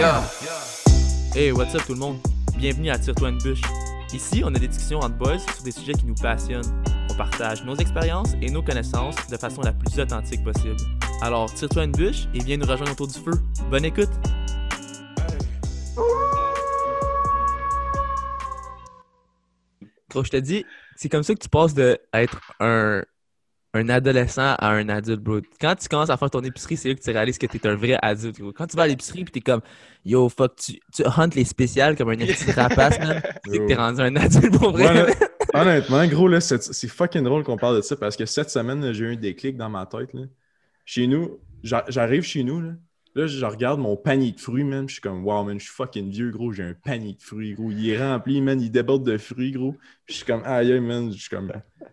Yeah! Hey, what's up tout le monde? Bienvenue à Tire-toi une bûche. Ici, on a des discussions entre boys sur des sujets qui nous passionnent. On partage nos expériences et nos connaissances de façon la plus authentique possible. Alors, tire-toi une bûche et viens nous rejoindre autour du feu. Bonne écoute! Gros, je te dis, c'est comme ça que tu passes de être un, un adolescent à un adulte, bro. Quand tu commences à faire ton épicerie, c'est là que tu réalises que t'es un vrai adulte. Quand tu vas à l'épicerie pis t'es comme, yo, fuck, tu, tu hunts les spéciales comme un épicerie rapace, man. C'est que t'es rendu un adulte pour vrai. Ouais. Honnêtement, gros, là, c'est fucking drôle qu'on parle de ça parce que cette semaine, j'ai eu un déclic dans ma tête. Là. Chez nous, j'a- j'arrive chez nous, là, là, je regarde mon panier de fruits, man. Je suis comme, wow, man, je suis fucking vieux, gros. J'ai un panier de fruits, gros. Il est rempli, man. Il déborde de fruits, gros. Puis je suis comme, aïe, man. Je suis comme,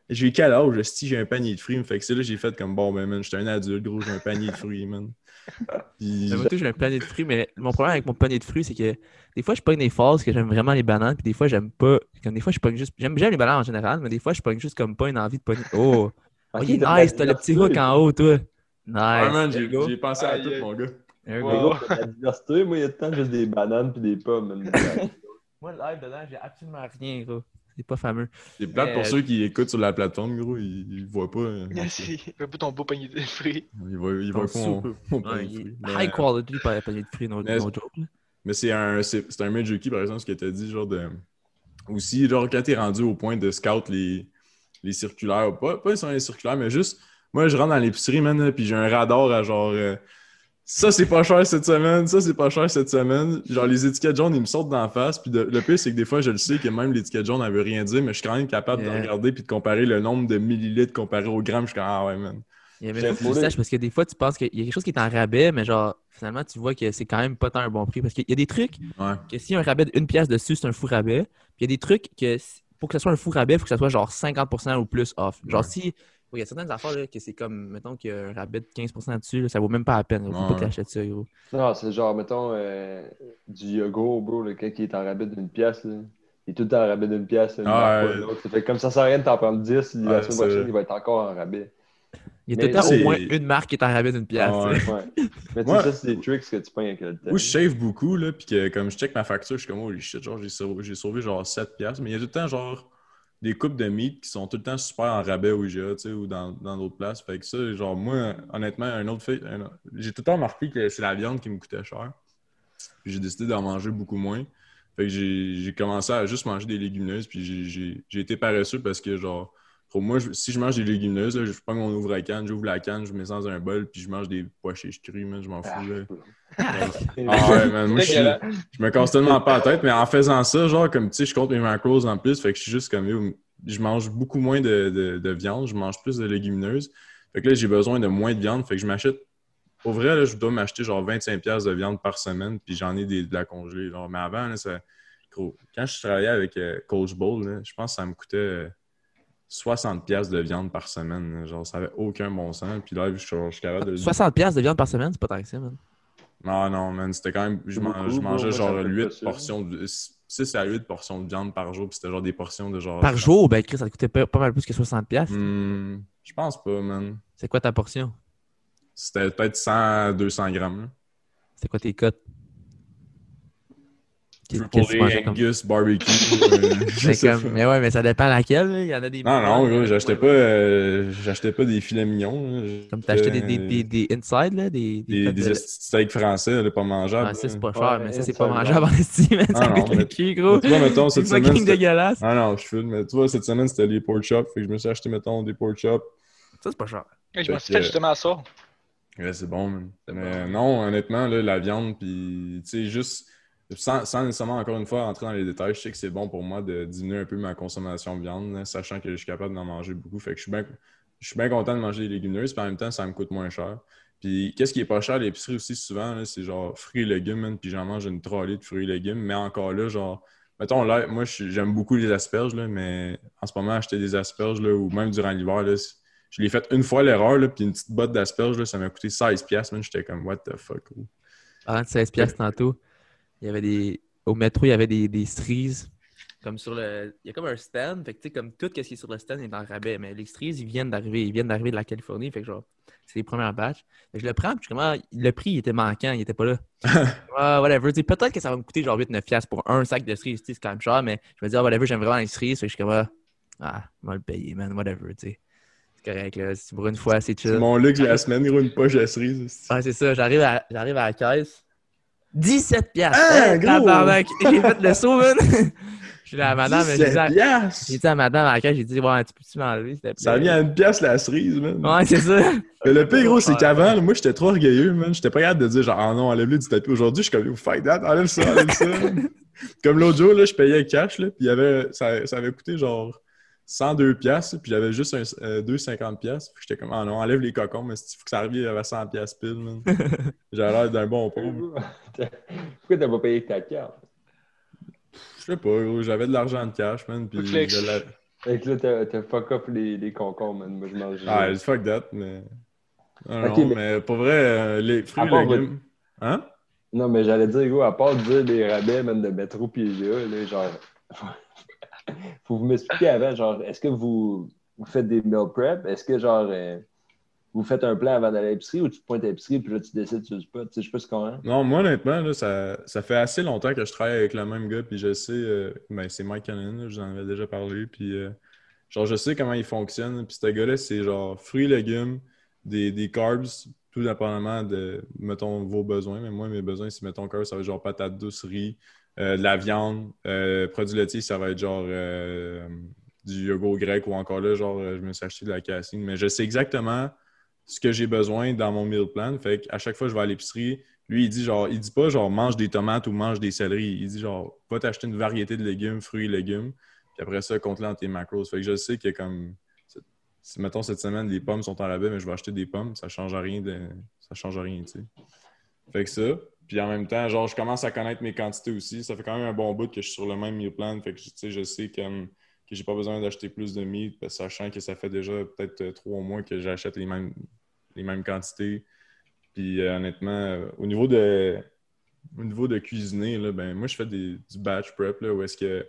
j'ai quel âge, si j'ai un panier de fruits? Fait que c'est là que j'ai fait comme, bon, ben, man, je suis un adulte, gros. J'ai un panier de fruits, man. Puis- j'ai un panier de fruits, mais mon problème avec mon panier de fruits, c'est que des fois, je pogne des phases que j'aime vraiment les bananes, puis des fois, j'aime pas. Comme des fois, je pogne juste. J'aime j'aime les bananes en général, mais des fois, je pogne juste comme pas une envie de pogner. Oh! Ah, Ok, nice, t'as le petit hook en haut, toi. Nice. Ouais, man, j'ai pensé à Aïe, tout, mon gars. There you Mais go. gros, t'as de la diversité, moi, il y a temps juste des bananes puis des pommes. Moi, le live dedans, j'ai absolument rien, gros. C'est pas fameux. C'est plate pour Mais- ceux qui écoutent sur la plateforme, gros. Ils, ils voient pas. euh, Merci. Fais pas ton beau panier de fruits. Ils voient, ils voient pas mon, panier de fruits. Mais- high quality, pas panier de fruits, no, Mais- no joke. là. Mais c'est un, c'est, c'est un Medjuki, par exemple, ce que tu as dit, genre de. Aussi, genre, quand t'es rendu au point de scout les, les circulaires, pas, pas sur les circulaires, mais juste, moi, je rentre dans l'épicerie, man, puis j'ai un radar à genre. euh, ça, c'est pas cher cette semaine, ça, c'est pas cher cette semaine. Genre, les étiquettes jaunes, ils me sortent d'en face. Puis de- le pire, c'est que des fois, je le sais que même l'étiquette jaune, elle veut rien dire, mais je suis quand même capable Yeah. de regarder puis de comparer le nombre de millilitres comparé au gramme. Je suis comme, ah ouais, man. Il y avait que tu saches parce que des fois, tu penses qu'il y a quelque chose qui est en rabais, mais genre, finalement, tu vois que c'est quand même pas tant un bon prix. Parce qu'il y a des trucs Ouais. que s'il y a un rabais d'une pièce dessus, c'est un fou rabais. Puis il y a des trucs que pour que ce soit un fou rabais, il faut que ça soit genre 50% ou plus off. Genre, Ouais. si. Il y a certaines affaires là, que c'est comme, mettons qu'il y a un rabais de 15% dessus, là, ça vaut même pas la peine. Il faut Ouais, pas que t'achètes ça, gros. Non, c'est genre, mettons, euh, du yogourt, bro, le quand il est en rabais d'une pièce, là. Il est tout le temps en rabais d'une pièce. une Ah, marque ouais. pas une autre. Ça fait comme ça sert à rien de t'en prendre 10. Ouais, la semaine prochaine, il va être encore en rabais. Il y a tout le temps au moins une marque qui est en rabais d'une pièce. Ah. Ouais. Mais tu Ouais. sais, ça, c'est des tricks que tu pognes avec le temps. Moi, je shave beaucoup, là, puis que comme je check ma facture, je suis comme, holy shit, genre, j'ai sauvé, j'ai sauvé genre 7 piastres. Mais il y a tout le temps, genre, des coupes de meat qui sont tout le temps super en rabais au IGA, tu sais, ou dans d'autres places. Fait que ça, genre, moi, honnêtement, un autre fait, j'ai tout le temps remarqué que c'est la viande qui me coûtait cher. Puis j'ai décidé d'en manger beaucoup moins. Fait que j'ai commencé à juste manger des légumineuses, puis j'ai été paresseux parce que, genre, pour moi, je- si je mange des légumineuses, là, je prends mon ouvre-canne, j'ouvre la canne, je mets ça dans un bol, puis je mange des pois chiches crus, man, je m'en fous, là. Ah, Ah ouais, man, moi, je, je me casse tellement pas la tête, mais en faisant ça, genre, comme, tu sais, je compte mes macros en plus, fait que je suis juste comme, je mange beaucoup moins de, de- de viande, je mange plus de légumineuses. Fait que là, j'ai besoin de moins de viande, fait que je m'achète, au vrai, là, je dois m'acheter genre 25$ piastres de viande par semaine, puis j'en ai des, de la congelée, genre, mais avant, là, ça, gros, quand je travaillais avec euh, Coach Bowl, là, je pense que ça me coûtait euh, 60$ piastres de viande par semaine, genre, ça avait aucun bon sens, puis là, je suis je suis capable de... 60$ piastres de viande par semaine, c'est pas tant que ça, man. Non, non, man, c'était quand même. Je, C'est man- beaucoup, je mangeais genre me fait 8 pas ça. portions, de, 6 à 8 portions de viande par jour, puis c'était genre des portions de genre. Par jour, ben, Chris, ça te coûtait pas, pas mal plus que 60$. piastres. Hmm, je pense pas, man. C'est quoi ta portion? C'était peut-être 100 à 200 grammes. C'est quoi tes cotes? Qu'est- Pour Qu'est-ce que tu mangeais les comme Angus barbecue. euh, je comme- pas. Mais ouais, mais ça dépend laquelle. là. Il y en a des. Non, non, meilleures, gros, j'achetais pas, euh, j'achetais pas des filets mignons. là. Comme t'as acheté des, des, des, des inside, là, des. des, steaks français, là, pas mangeables. Ah, ça, c'est pas cher, Ouais, mais ça, c'est pas mangeable en estime. Ah, Ça non, goûte le mais- cul, gros. Tu vois, mettons, C'est cette semaine. dégueulasse. Ah non, je filme, mais tu vois, cette semaine, c'était les pork chops. Fait que je me suis acheté, mettons, des pork chops. Ça, c'est pas cher. Je me suis fait justement ça. Ouais, c'est bon, man. Mais non, honnêtement, là, la viande, puis, tu sais, juste, sans, nécessairement, encore une fois, entrer dans les détails, je sais que c'est bon pour moi de diminuer un peu ma consommation de viande, là, sachant que je suis capable d'en manger beaucoup. Fait que je suis bien je suis bien content de manger des légumineuses, puis en même temps, ça me coûte moins cher. Puis, qu'est-ce qui est pas cher à l'épicerie aussi, souvent, là, c'est genre fruits et légumes, puis j'en mange une trolley de fruits et légumes, mais encore là, genre, mettons, là, moi, j'aime beaucoup les asperges, là, mais en ce moment, acheter des asperges, là, ou même durant l'hiver, là, je l'ai fait une fois l'erreur, là, puis une petite botte d'asperges, là, ça m'a coûté 16$, piastres, man. J'étais comme, what the fuck. Parlant de 16 piastres tantôt, il y avait des. Au métro, il y avait des, des streets. Comme sur le. Il y a comme un stand. Fait que tu sais, comme tout ce qui est sur le stand est en rabais. Mais les streets, ils viennent d'arriver. Ils viennent d'arriver de la Californie. Fait que genre, c'est les premières batchs. Fait que je le prends, puis je suis comme, ah, le prix, il était manquant, il était pas là. ah, whatever. Peut-être que ça va me coûter genre 8-9$ piastres pour un sac de cerises, tu sais, c'est quand même cher, mais je me dis, ah, whatever, j'aime vraiment les cerises. Fait que je suis comme, ah, ah, on va le payer, man, whatever, tu sais. C'est correct, là. C'est Pour une fois, c'est chill. C'est mon luxe de la semaine, gros, une poche de cerises. Ah, c'est ça, j'arrive à, j'arrive à la caisse. 17 piastres. Ah, Hey, gros! tabarnak. J'ai fait le saut, man. Je suis là à madame, j'ai dit, 17 à- piastres! j'ai dit à madame à la caisse, j'ai dit, ouais, tu peux-tu m'enlever, s'il te plaît? Ça vient à une pièce la cerise, man. Ouais, c'est ça. Mais le pire, gros, c'est qu'avant, moi, j'étais trop orgueilleux, man. J'étais pas capable de dire, genre, ah non, enlève-le du tapis. Aujourd'hui, je suis comme, fuck that, enlève ça, enlève ça. comme l'autre jour, là, je payais cash, là, puis il y avait, ça, ça avait coûté genre 102 piastres, puis j'avais juste un, euh, 2,50 piastres. Puis j'étais comme, ah non, enlève les cocons, mais il faut que ça revienne à 100 piastres pile, man. J'avais l'air d'un bon pauvre. Pourquoi t'as pas payé ta carte? Je sais pas, gros, j'avais de l'argent de cash, man, puis flex. je l'avais- Fait que là, t'as- fuck up les, les concombres, man. Moi, je mange. Ah, fuck that, mais... Non, Ok, non, mais- mais pour vrai, euh, les fruits et légumes... Hein? Non, mais j'allais dire, gros, à part dire des rabais, même de métro là, là, genre. Faut vous m'expliquer avant, genre, est-ce que vous, faites des meal prep? Est-ce que, genre, euh, vous faites un plan avant d'aller à l'épicerie ou tu te pointes à l'épicerie puis là, tu décides sur le spot? Tu sais, je sais pas ce qu'on a. Non, moi, honnêtement, là, ça, ça fait assez longtemps que je travaille avec le même gars, puis je sais, euh, ben, c'est Mike Cannon, là, je vous en avais déjà parlé, puis euh, genre, je sais comment il fonctionne, puis ce gars-là, c'est genre fruits, légumes, des, des carbs, tout dépendamment de, mettons, vos besoins, mais moi, mes besoins, si, mettons, carbs, ça va être genre patates douces, riz, de la viande, euh, produits laitiers, ça va être genre euh, du yogourt grec ou encore là, genre, euh, je me suis acheté de la cassine, mais je sais exactement ce que j'ai besoin dans mon meal plan. Fait qu'à chaque fois que je vais à l'épicerie, lui, il dit genre, il dit pas genre mange des tomates ou mange des céleris. Il dit genre, va t'acheter une variété de légumes, fruits et légumes. Puis après ça, compte-le dans tes macros. Fait que je sais que comme mettons cette semaine, les pommes sont en rabais, mais je vais acheter des pommes, ça change rien de. Ça change rien, tu sais. Fait que ça. Puis en même temps, genre, je commence à connaître mes quantités aussi. Ça fait quand même un bon bout que je suis sur le même meal plan. Fait que tu sais, je sais comme que j'ai pas besoin d'acheter plus de meat, que sachant que ça fait déjà peut-être euh, trois mois que j'achète les mêmes, les mêmes quantités. Puis euh, honnêtement, euh, au niveau de au niveau de cuisiner, ben moi je fais des, du batch prep là, où est-ce que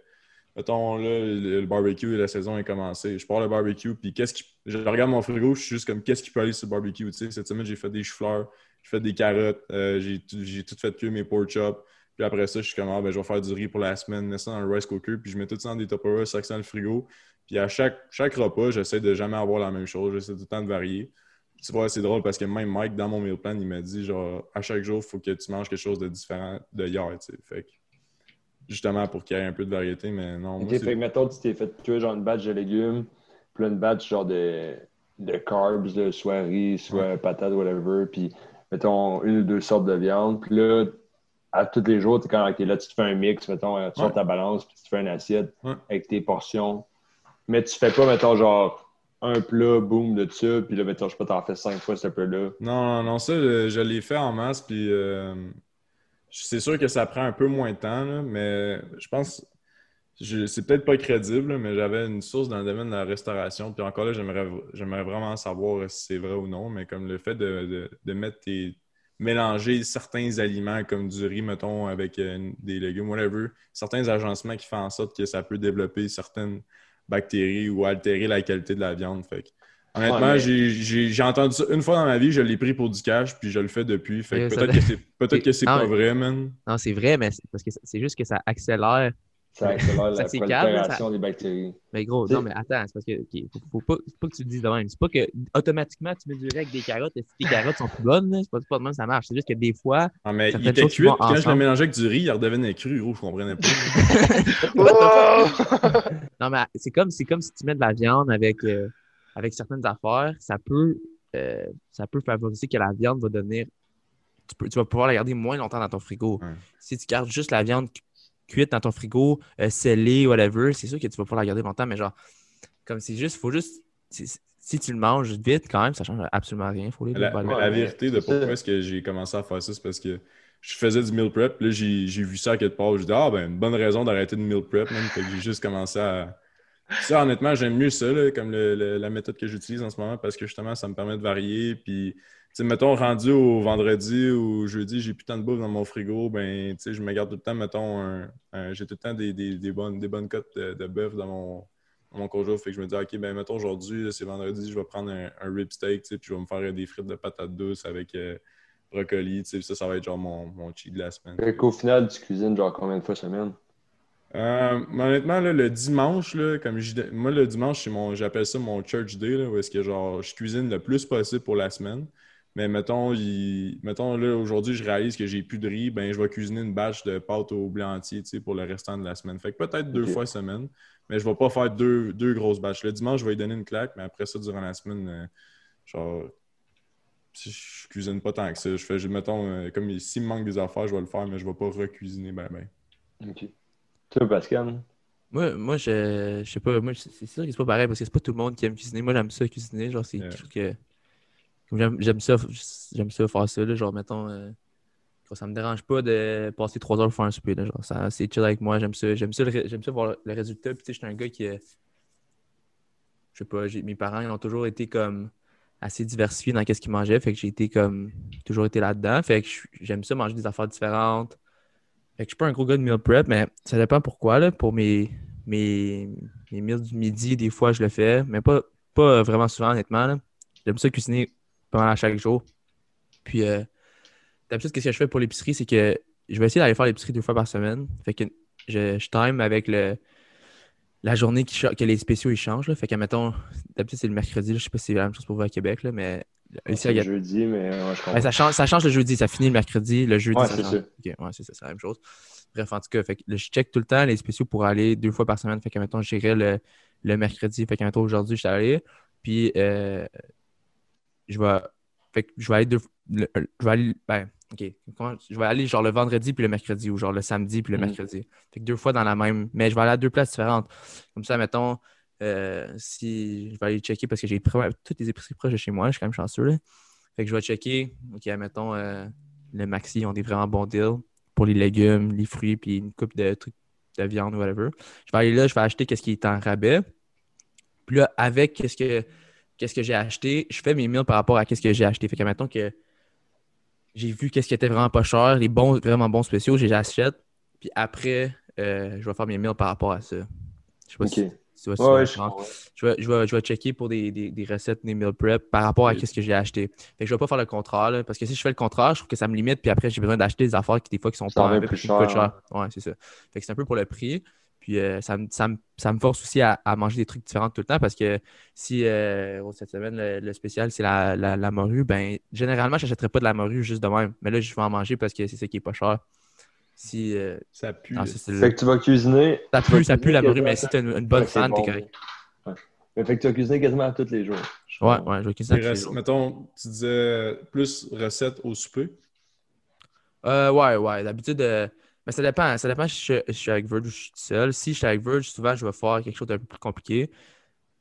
mettons là, le, barbecue, la saison est commencée. Je pars le barbecue, puis qu'est-ce qui. Je regarde mon frigo, je suis juste comme qu'est-ce qui peut aller sur le barbecue. Tu sais, cette semaine, j'ai fait des choux-fleurs, j'ai fait des carottes, euh, j'ai tout- fait cuire mes pork chops. Puis après ça, je suis comme, ah, ben, je vais faire du riz pour la semaine, mets ça dans le rice cooker, puis je mets tout ça dans des Tupperware, ça dans le frigo. Puis à chaque, chaque repas, j'essaie de jamais avoir la même chose, j'essaie tout le temps de varier. Tu vois, c'est drôle parce que même Mike, dans mon meal plan, il m'a dit, genre, à chaque jour, il faut que tu manges quelque chose de différent de hier, tu sais. Fait que, justement, pour qu'il y ait un peu de variété, mais non, Ok, fait que mettons, tu t'es fait tuer genre une batch de légumes, puis là, une batch genre de, de carbs, là, soit riz, soit patate, whatever, puis mettons une ou deux sortes de viande, puis là, à tous les jours, t'es quand t'es là, tu te fais un mix, mettons, euh, tu sors Ouais. ta balance, puis tu te fais une assiette Ouais. avec tes portions. Mais tu fais pas, mettons, genre un plat, boum, de ça, puis là, mettons, je sais pas, t'en fais cinq fois ce plat-là. Non, non, non, ça, je, je l'ai fait en masse, puis euh, c'est sûr que ça prend un peu moins de temps, mais je pense, c'est peut-être pas crédible, mais j'avais une source dans le domaine de la restauration, puis encore là, j'aimerais vraiment savoir si c'est vrai ou non, mais comme le fait de, mettre tes mélanger certains aliments comme du riz, mettons, avec euh, des légumes, whatever, certains agencements qui font en sorte que ça peut développer certaines bactéries ou altérer la qualité de la viande. Honnêtement, Ouais, mais- j'ai- entendu ça une fois dans ma vie, je l'ai pris pour du cash, puis je le fais depuis. Fait peut-être que c'est peut-être que c'est Ah, pas vrai, man. Non, c'est vrai, mais c'est parce que c'est juste que ça accélère. Ça accélère Ça, la prolifération des bactéries. Mais gros, non, mais attends, c'est parce que, ok, faut, faut pas, faut pas que tu le dises de même. C'est pas que automatiquement tu mets du riz avec des carottes et si tes carottes sont plus bonnes, c'est pas, pas de même que ça marche. C'est juste que des fois, Ah, mais il était cuit, quand je le mélangeais avec du riz, il redevenait cru, gros, je comprenais pas. non, mais c'est comme, c'est comme si tu mets de la viande avec, euh, avec certaines affaires, ça peut, euh, ça peut favoriser que la viande va devenir. Tu, peux, tu vas pouvoir la garder moins longtemps dans ton frigo. Ouais. Si tu gardes juste la viande cu- cuite dans ton frigo, euh, scellée, whatever, c'est sûr que tu vas pouvoir la garder longtemps, mais genre, comme c'est juste, faut juste. Si tu le manges vite, quand même, ça change absolument rien. Faut les La, vérité de pourquoi est-ce que j'ai commencé à faire ça, c'est parce que je faisais du meal prep. Là, j'ai j'ai vu ça à quelque part. Je dis, ah, ben, une bonne raison d'arrêter de meal prep, man. Fait que j'ai juste commencé à. Ça, honnêtement, j'aime mieux ça, là, comme le- la méthode que j'utilise en ce moment, parce que justement, ça me permet de varier. Puis, tu mettons, rendu au vendredi ou jeudi, j'ai plus tant de bouffe dans mon frigo, ben, tu sais, je me garde tout le temps, mettons, j'ai tout le temps des, des- bonnes, des bonnes cotes de, bœuf dans mon, mon conjoint. Fait que je me dis, OK, ben mettons aujourd'hui, c'est vendredi, je vais prendre un, un rib steak, tu sais, puis je vais me faire des frites de patates douces avec euh, brocoli, tu sais, ça, ça va être genre mon, mon cheat de la semaine. Fait qu'au final, tu cuisines genre combien de fois semaine? Euh, honnêtement, là, le dimanche, là, comme je moi, le dimanche, c'est mon, j'appelle ça mon church day, là, où est-ce que genre, je cuisine le plus possible pour la semaine. Mais mettons, il- mettons là, aujourd'hui, je réalise que j'ai plus de riz, ben, je vais cuisiner une bâche de pâte au blé entier, pour le restant de la semaine. Fait que peut-être deux fois semaine, mais je vais pas faire deux, deux grosses bâches. Le dimanche, je vais lui donner une claque, mais après ça, durant la semaine, euh, genre, si je cuisine pas tant que ça. Je fais, je- mettons, euh, comme s'il me manque des affaires, je vais le faire, mais je vais pas recuisiner ben ben. Ok. Toi, Pascal? Moi, moi je, je sais pas, moi, c'est sûr que c'est pas pareil parce que c'est pas tout le monde qui aime cuisiner. Moi, j'aime ça cuisiner. Genre, c'est quelque chose que. J'aime ça, j'aime ça faire ça. Là, genre, mettons, euh, ça me dérange pas de passer trois heures pour faire un souper. Là, genre, ça, c'est chill avec moi. J'aime ça. J'aime ça, le j'aime ça voir le résultat. Puis, tu sais, j'étais un gars qui. euh, je sais pas, mes parents ils ont toujours été comme assez diversifiés dans ce qu'ils mangeaient. Fait que j'ai été comme. toujours été là-dedans. Fait que je- j'aime ça manger des affaires différentes. Je suis pas un gros gars de meal prep, mais ça dépend pourquoi. Là. Pour mes, mes, mes meals du midi, des fois, je le fais, mais pas, pas vraiment souvent, honnêtement. J'aime ça cuisiner à chaque jour. Puis, euh, d'habitude, ce que je fais pour l'épicerie, c'est que je vais essayer d'aller faire l'épicerie deux fois par semaine. Fait que je, je time avec le, la journée que les spéciaux ils changent. Là. Fait que, mettons, d'habitude, c'est le mercredi. là. Je sais pas si c'est la même chose pour vous à Québec, là, mais ici, à C'est Gat- jeudi, mais ouais, je comprends. ça, change, ça change le jeudi, ça finit le mercredi, le jeudi. Ouais, c'est ça. Ouais, c'est ça, c'est la même chose. Bref, en tout cas, fait que, je check tout le temps les spéciaux pour aller deux fois par semaine. Fait que, mettons, j'irai le, le mercredi. Fait que, mettons, aujourd'hui, je suis allé. Puis, euh, je vais. Fait que je vais aller deux. le- je vais aller. Ben, ok. je vais aller genre le vendredi puis le mercredi ou genre le samedi puis le Mhm. mercredi. Fait que deux fois dans la même. Mais je vais aller à deux places différentes. Comme ça, mettons, euh, si je vais aller checker parce que j'ai toutes les épiceries proches de chez moi, je suis quand même chanceux. Là. Fait que je vais checker. Ok, mettons, euh, le Maxi, ont des vraiment bons deals pour les légumes, les fruits, puis une coupe de trucs de viande ou whatever. Je vais aller là, je vais acheter qu'est-ce qui est en rabais. Puis là, avec qu'est-ce que, qu'est-ce que j'ai acheté, je fais mes meals par rapport à qu'est-ce que j'ai acheté. Fait que mettons que j'ai vu qu'est-ce qui était vraiment pas cher, les bons, vraiment bons spéciaux, je les achète. Puis après, euh, je vais faire mes meals par rapport à ça. Je sais pas si tu vois si Ouais, je vais, je vais, je vais checker pour des, des, des recettes, des meal prep par rapport à Oui. ce que j'ai acheté. Fait que je vais pas faire le contraire, là, parce que si je fais le contraire, je trouve que ça me limite, puis après, j'ai besoin d'acheter des affaires qui, des fois, qui sont Ça pas plus cher. Ouais, c'est ça. Fait que c'est un peu pour le prix. Puis euh, ça, me, ça, me, ça me force aussi à, à manger des trucs différents tout le temps, parce que si euh, oh, cette semaine, le, le spécial, c'est la, la, la morue, ben généralement, je n'achèterais pas de la morue juste de même. Mais là, je vais en manger parce que c'est ça qui est pas cher. Si. euh, Ça pue. là. ça, Fait que tu vas cuisiner. ça pue, ça pue la morue, mais si tu as une, une bonne Ouais, fan, t'es bon. correct. Ouais. Mais fait que tu vas cuisiner quasiment tous les jours. Ouais, ouais, je vais cuisiner tous les jours. Mettons, tu disais plus recettes au souper. Euh, ouais, ouais. D'habitude, euh, mais ça dépend. Ça dépend si je, je suis avec Verge ou je suis tout seul. Si je suis avec Verge, souvent, je vais faire quelque chose d'un peu plus compliqué.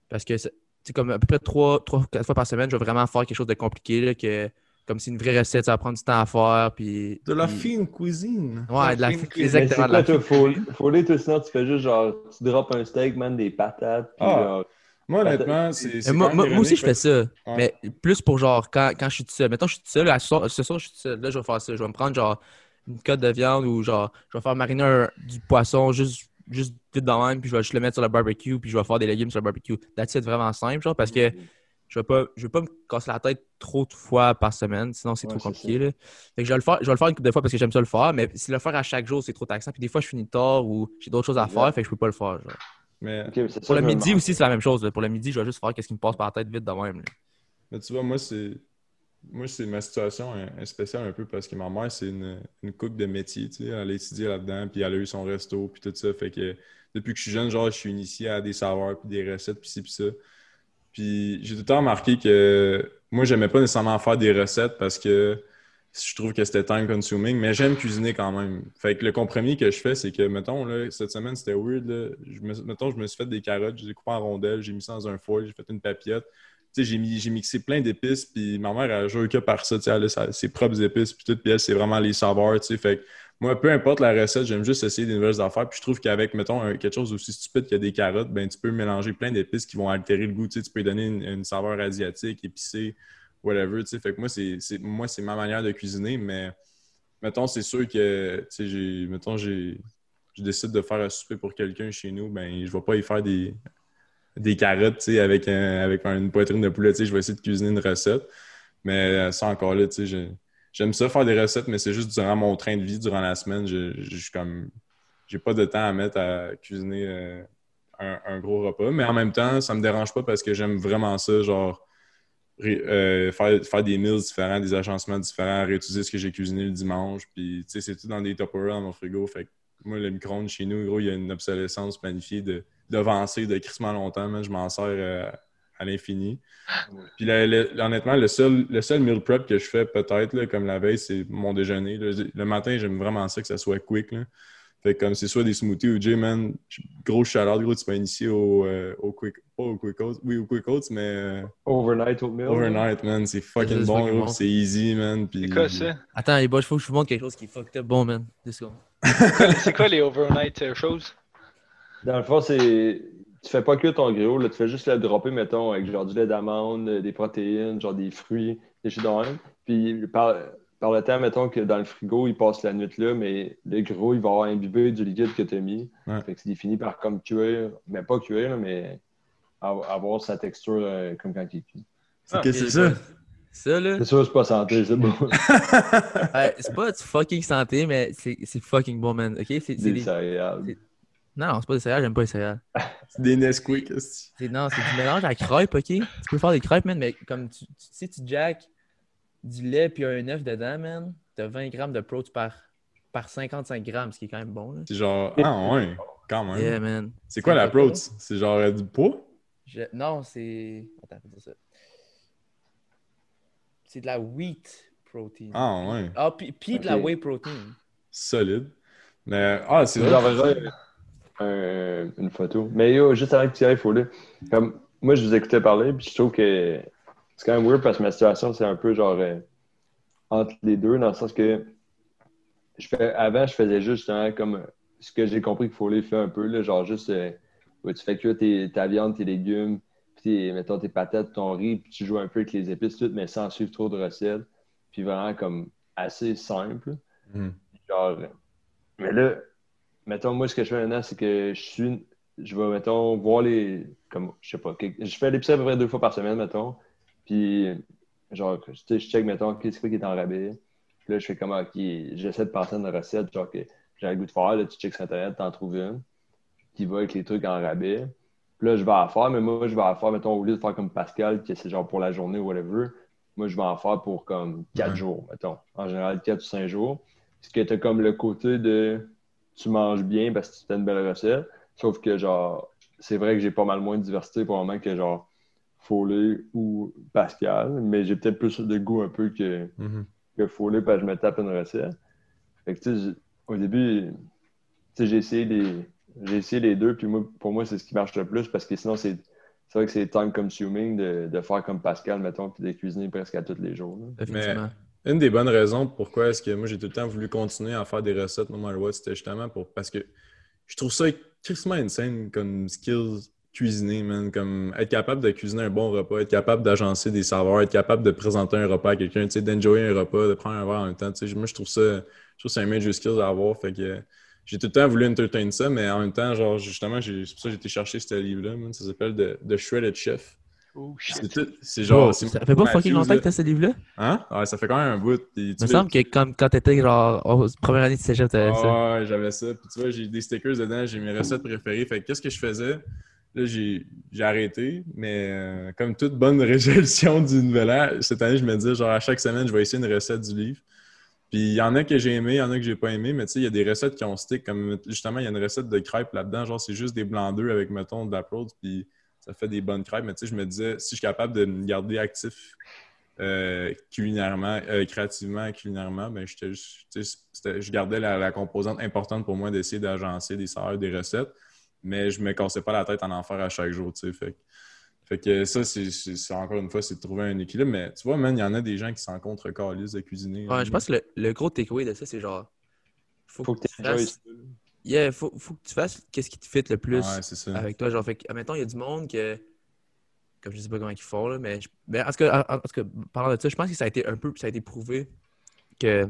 Parce que, c'est c'est comme à peu près 3, 4 fois par semaine, je vais vraiment faire quelque chose de compliqué. Là, que, comme c'est une vraie recette, ça va prendre du temps à faire. Puis, De la puis- fine cuisine. Ouais, de la fine cuisine. Exactement. c'est de la quoi, toi, fine faut, faut les tout sinon, tu fais juste genre, tu drops un steak, man, des patates, puis Ah. genre, Moi, honnêtement, c'est. Mais moi, aussi, je fais ça. Ouais. Mais plus pour genre quand, quand je suis tout seul. Mettons, je suis tout seul. ce, soir, ce soir, je suis tout seul. Là, je vais faire ça. Je vais me prendre genre une cote de viande ou genre, je vais faire mariner un- du poisson juste, juste vite dans même. Puis je vais juste le mettre sur le barbecue. Puis je vais faire des légumes sur le barbecue. That's it, vraiment simple, genre, parce que je vais je vais pas me casser la tête trop de fois par semaine. Sinon, c'est Ouais, trop compliqué. Là. Fait que je vais le faire, je vais le faire une couple de fois parce que j'aime ça le faire. Mais si le faire à chaque jour, c'est trop taxant. Puis des fois, je finis tard ou j'ai d'autres choses à faire. Fait que je peux pas le faire. genre. Mais, Pour le midi aussi, c'est la même chose. là. Pour le midi, je vais juste faire ce qui me passe par la tête vite de même. là. mais tu vois, moi, c'est. Moi, c'est ma situation est, spéciale un peu parce que ma mère, c'est une, une cook de métier, tu sais. Elle a étudié là-dedans, puis elle a eu son resto, puis tout ça. Fait que depuis que je suis jeune, genre, je suis initié à des saveurs, puis des recettes, puis ci, puis ça. Puis j'ai tout le temps remarqué que moi, j'aimais pas nécessairement faire des recettes parce que je trouve que c'était time consuming, mais j'aime cuisiner quand même. Fait que le compromis que je fais, c'est que, mettons, là, cette semaine, c'était weird. Là. Mettons, je me suis fait des carottes, je les ai coupées en rondelles, j'ai mis ça dans un foil, j'ai fait une papillote. J'ai, j'ai mixé plein d'épices, puis ma mère, elle joue que par ça, elle a ses propres épices, puis tout, puis elle, c'est vraiment les saveurs, tu sais. Fait que moi, peu importe la recette, j'aime juste essayer des nouvelles affaires, puis je trouve qu'avec, mettons, quelque chose aussi stupide a des carottes, ben tu peux mélanger plein d'épices qui vont altérer le goût, tu sais, tu peux donner une, saveur asiatique, épicée, whatever, tu sais. Fait que moi, c'est, c'est- moi, c'est ma manière de cuisiner, mais mettons, c'est sûr que, tu sais, j'ai, mettons, j'ai, je décide de faire un souper pour quelqu'un chez nous, ben, je vais pas y faire des, des carottes, tu sais, avec, un- avec une poitrine de poulet, tu sais, je vais essayer de cuisiner une recette. Mais euh, ça, encore là, tu sais, j'aime ça faire des recettes, mais c'est juste durant mon train de vie, durant la semaine, je, je, comme... J'ai pas de temps à mettre à cuisiner euh, un, un gros repas. Mais en même temps, ça me dérange pas parce que j'aime vraiment ça, genre... euh, faire, faire des meals différents, des agencements différents, réutiliser ce que j'ai cuisiné le dimanche. Puis, tu sais, c'est tout dans des Tupperware dans mon frigo. Fait que moi, le micro-ondes chez nous, gros, il y a une obsolescence planifiée de d'avancer de crissement longtemps. man. Je m'en sers euh, à l'infini. Puis, le- honnêtement, le seul, le seul meal prep que je fais peut-être, là, comme la veille, c'est mon déjeuner. Le, le matin, j'aime vraiment ça que ça soit quick. Là. Fait que comme c'est soit des smoothies ou J, man, gros chaleur, gros, tu m'as initié au, euh, au quick, pas au quick oats, oui, au quick oats, mais euh, Overnight oatmeal. overnight, man, c'est fucking bon, fucking gros, bon. c'est easy, man. Puis... C'est quoi ça? Attends, les boys, il faut que je vous montre quelque chose qui est fucked up bon, man. C'est quoi les overnight euh, choses? Dans le fond, c'est. Tu fais pas que ton griot, là, tu fais juste le dropper, mettons, avec genre du lait d'amande, euh, des protéines, genre des fruits, des choses de même. Puis par, par le temps, mettons que dans le frigo, il passe la nuit là, mais le gros, il va avoir imbibé du liquide que tu as mis. Ouais. Fait que c'est fini par comme cuire, mais pas cuire, là, mais avoir sa texture euh, comme quand il est cuit. C'est Ah, c'est ça? Ça, là, C'est sûr, c'est pas santé, c'est bon. ouais, c'est pas du fucking santé, mais c'est c'est fucking bon, man. Ok? C'est c'est des des- céréales. C'est- Non, c'est pas des céréales, j'aime pas les céréales. C'est des Nesquik. C'est- Non, c'est du mélange à crêpes, ok? Tu peux faire des crêpes, man, mais comme tu, tu sais, tu jack du lait puis un œuf dedans, man, t'as 20 grammes de protes par, par 55 grammes, ce qui est quand même bon, là. C'est genre, ah ouais, quand même. Yeah, man. C'est quoi C'est la pas prote? C'est genre euh, du poids? Je- Non, c'est. Attends, dire ça. C'est de la wheat protein. Ah ouais, Ah, puis, puis de la whey protein. solide. Mais, ah, c'est vrai. enverrai un- une photo. Mais yo, juste avant que tu y ailles, il faut le. Comme, moi, je vous écoutais parler, puis je trouve que c'est quand même weird parce que ma situation, c'est un peu genre euh, entre les deux, dans le sens que je fais, avant, je faisais juste hein, comme ce que j'ai compris qu'il faut les faire un peu, là, genre juste euh, ouais, tu fais cuire tes- ta viande, tes légumes, puis tes- mettons tes patates, ton riz, puis tu joues un peu avec les épices, tout, mais sans suivre trop de recettes. Puis vraiment comme assez simple. Mhm. Genre, mais là, mettons, moi, ce que je fais maintenant, c'est que je suis, je vais, mettons, voir les, comme, je sais pas, je fais l'épicerie à peu près deux fois par semaine, mettons, puis, genre, tu sais, je check, mettons, qu'est-ce qui est en rabais, puis là, je fais comme, ok, j'essaie de passer une recette, genre, que j'ai le goût de faire, là, tu checks sur Internet, t'en trouves une, qui va avec les trucs en rabais, puis là, je vais en faire, mais moi, je vais en faire, mettons, au lieu de faire comme Pascal, que c'est genre pour la journée ou whatever, moi, je vais en faire pour comme quatre jours, mettons, en général, quatre ou cinq jours, parce que t'as comme le côté de tu manges bien parce que tu fais une belle recette. Sauf que, genre, c'est vrai que j'ai pas mal moins de diversité pour le moment que, genre, Foley ou Pascal. Mais j'ai peut-être plus de goût un peu que, Mhm. que Foley parce que je me tape une recette. Fait que, tu sais, au début, tu sais, j'ai essayé les. J'ai essayé les deux, puis moi, pour moi, c'est ce qui marche le plus parce que sinon, c'est c'est vrai que c'est time consuming de, de faire comme Pascal, mettons, puis de cuisiner presque à tous les jours. là. Effectivement. Une des bonnes raisons pourquoi est-ce que moi j'ai tout le temps voulu continuer à faire des recettes no matter what, c'était justement pour parce que je trouve ça tristement insane comme skills cuisiner, man. Comme être capable de cuisiner un bon repas, être capable d'agencer des saveurs, être capable de présenter un repas à quelqu'un, d'enjoyer un repas, de prendre un verre en même temps. Moi, je trouve ça, je trouve c'est un major skill à avoir. Fait que j'ai tout le temps voulu entertain ça, mais en même temps, genre, justement, c'est pour ça que j'ai été chercher ce livre-là. Ça s'appelle The Shredded Chef. Oh C'est shit. tout- c'est genre. Oh, c'est ça fait pas fucking longtemps que t'as ce livre-là? Hein? Ouais, ça fait quand même un bout. Il me semble que comme, quand t'étais genre en première année de cégep, t'avais ça. Ouais, j'avais ça. Puis tu vois, j'ai des stickers dedans, j'ai mes recettes préférées. Fait que qu'est-ce que je faisais? Là, j'ai j'ai arrêté, mais euh, comme toute bonne résolution du nouvel an, cette année, je me disais, genre, à chaque semaine, je vais essayer une recette du livre. Puis il y en a que j'ai aimé, il y en a que j'ai pas aimé, mais tu sais, il y a des recettes qui ont stick, comme justement, il y a une recette de crêpes là-dedans, genre, c'est juste des blancs d'œufs avec, mettons, de la puis ça fait des bonnes crêpes. Mais tu sais, je me disais, si je suis capable de me garder actif euh, culinairement, euh, créativement, culinairement, ben, je gardais la, la composante importante pour moi d'essayer d'agencer des saveurs, des recettes, mais je me cassais pas la tête en en faire à chaque jour, tu sais. Fait, que- fait que ça, c'est encore une fois, c'est de trouver un équilibre. Mais tu vois, man, il y en a des gens qui s'en contre de cuisiner. Ouais, je pense que le, le gros takeaway de ça, c'est genre. Faut, Faut que, que tu tu Yeah, faut, faut que tu fasses qu'est-ce qui te fit le plus Ouais, c'est ça. avec toi. Genre, fait admettons, il y a du monde que. Comme je sais pas comment ils font, là, mais. je- ben, en tout cas, en, en tout cas, parlant de ça, je pense que ça a été un peu. Ça a été prouvé que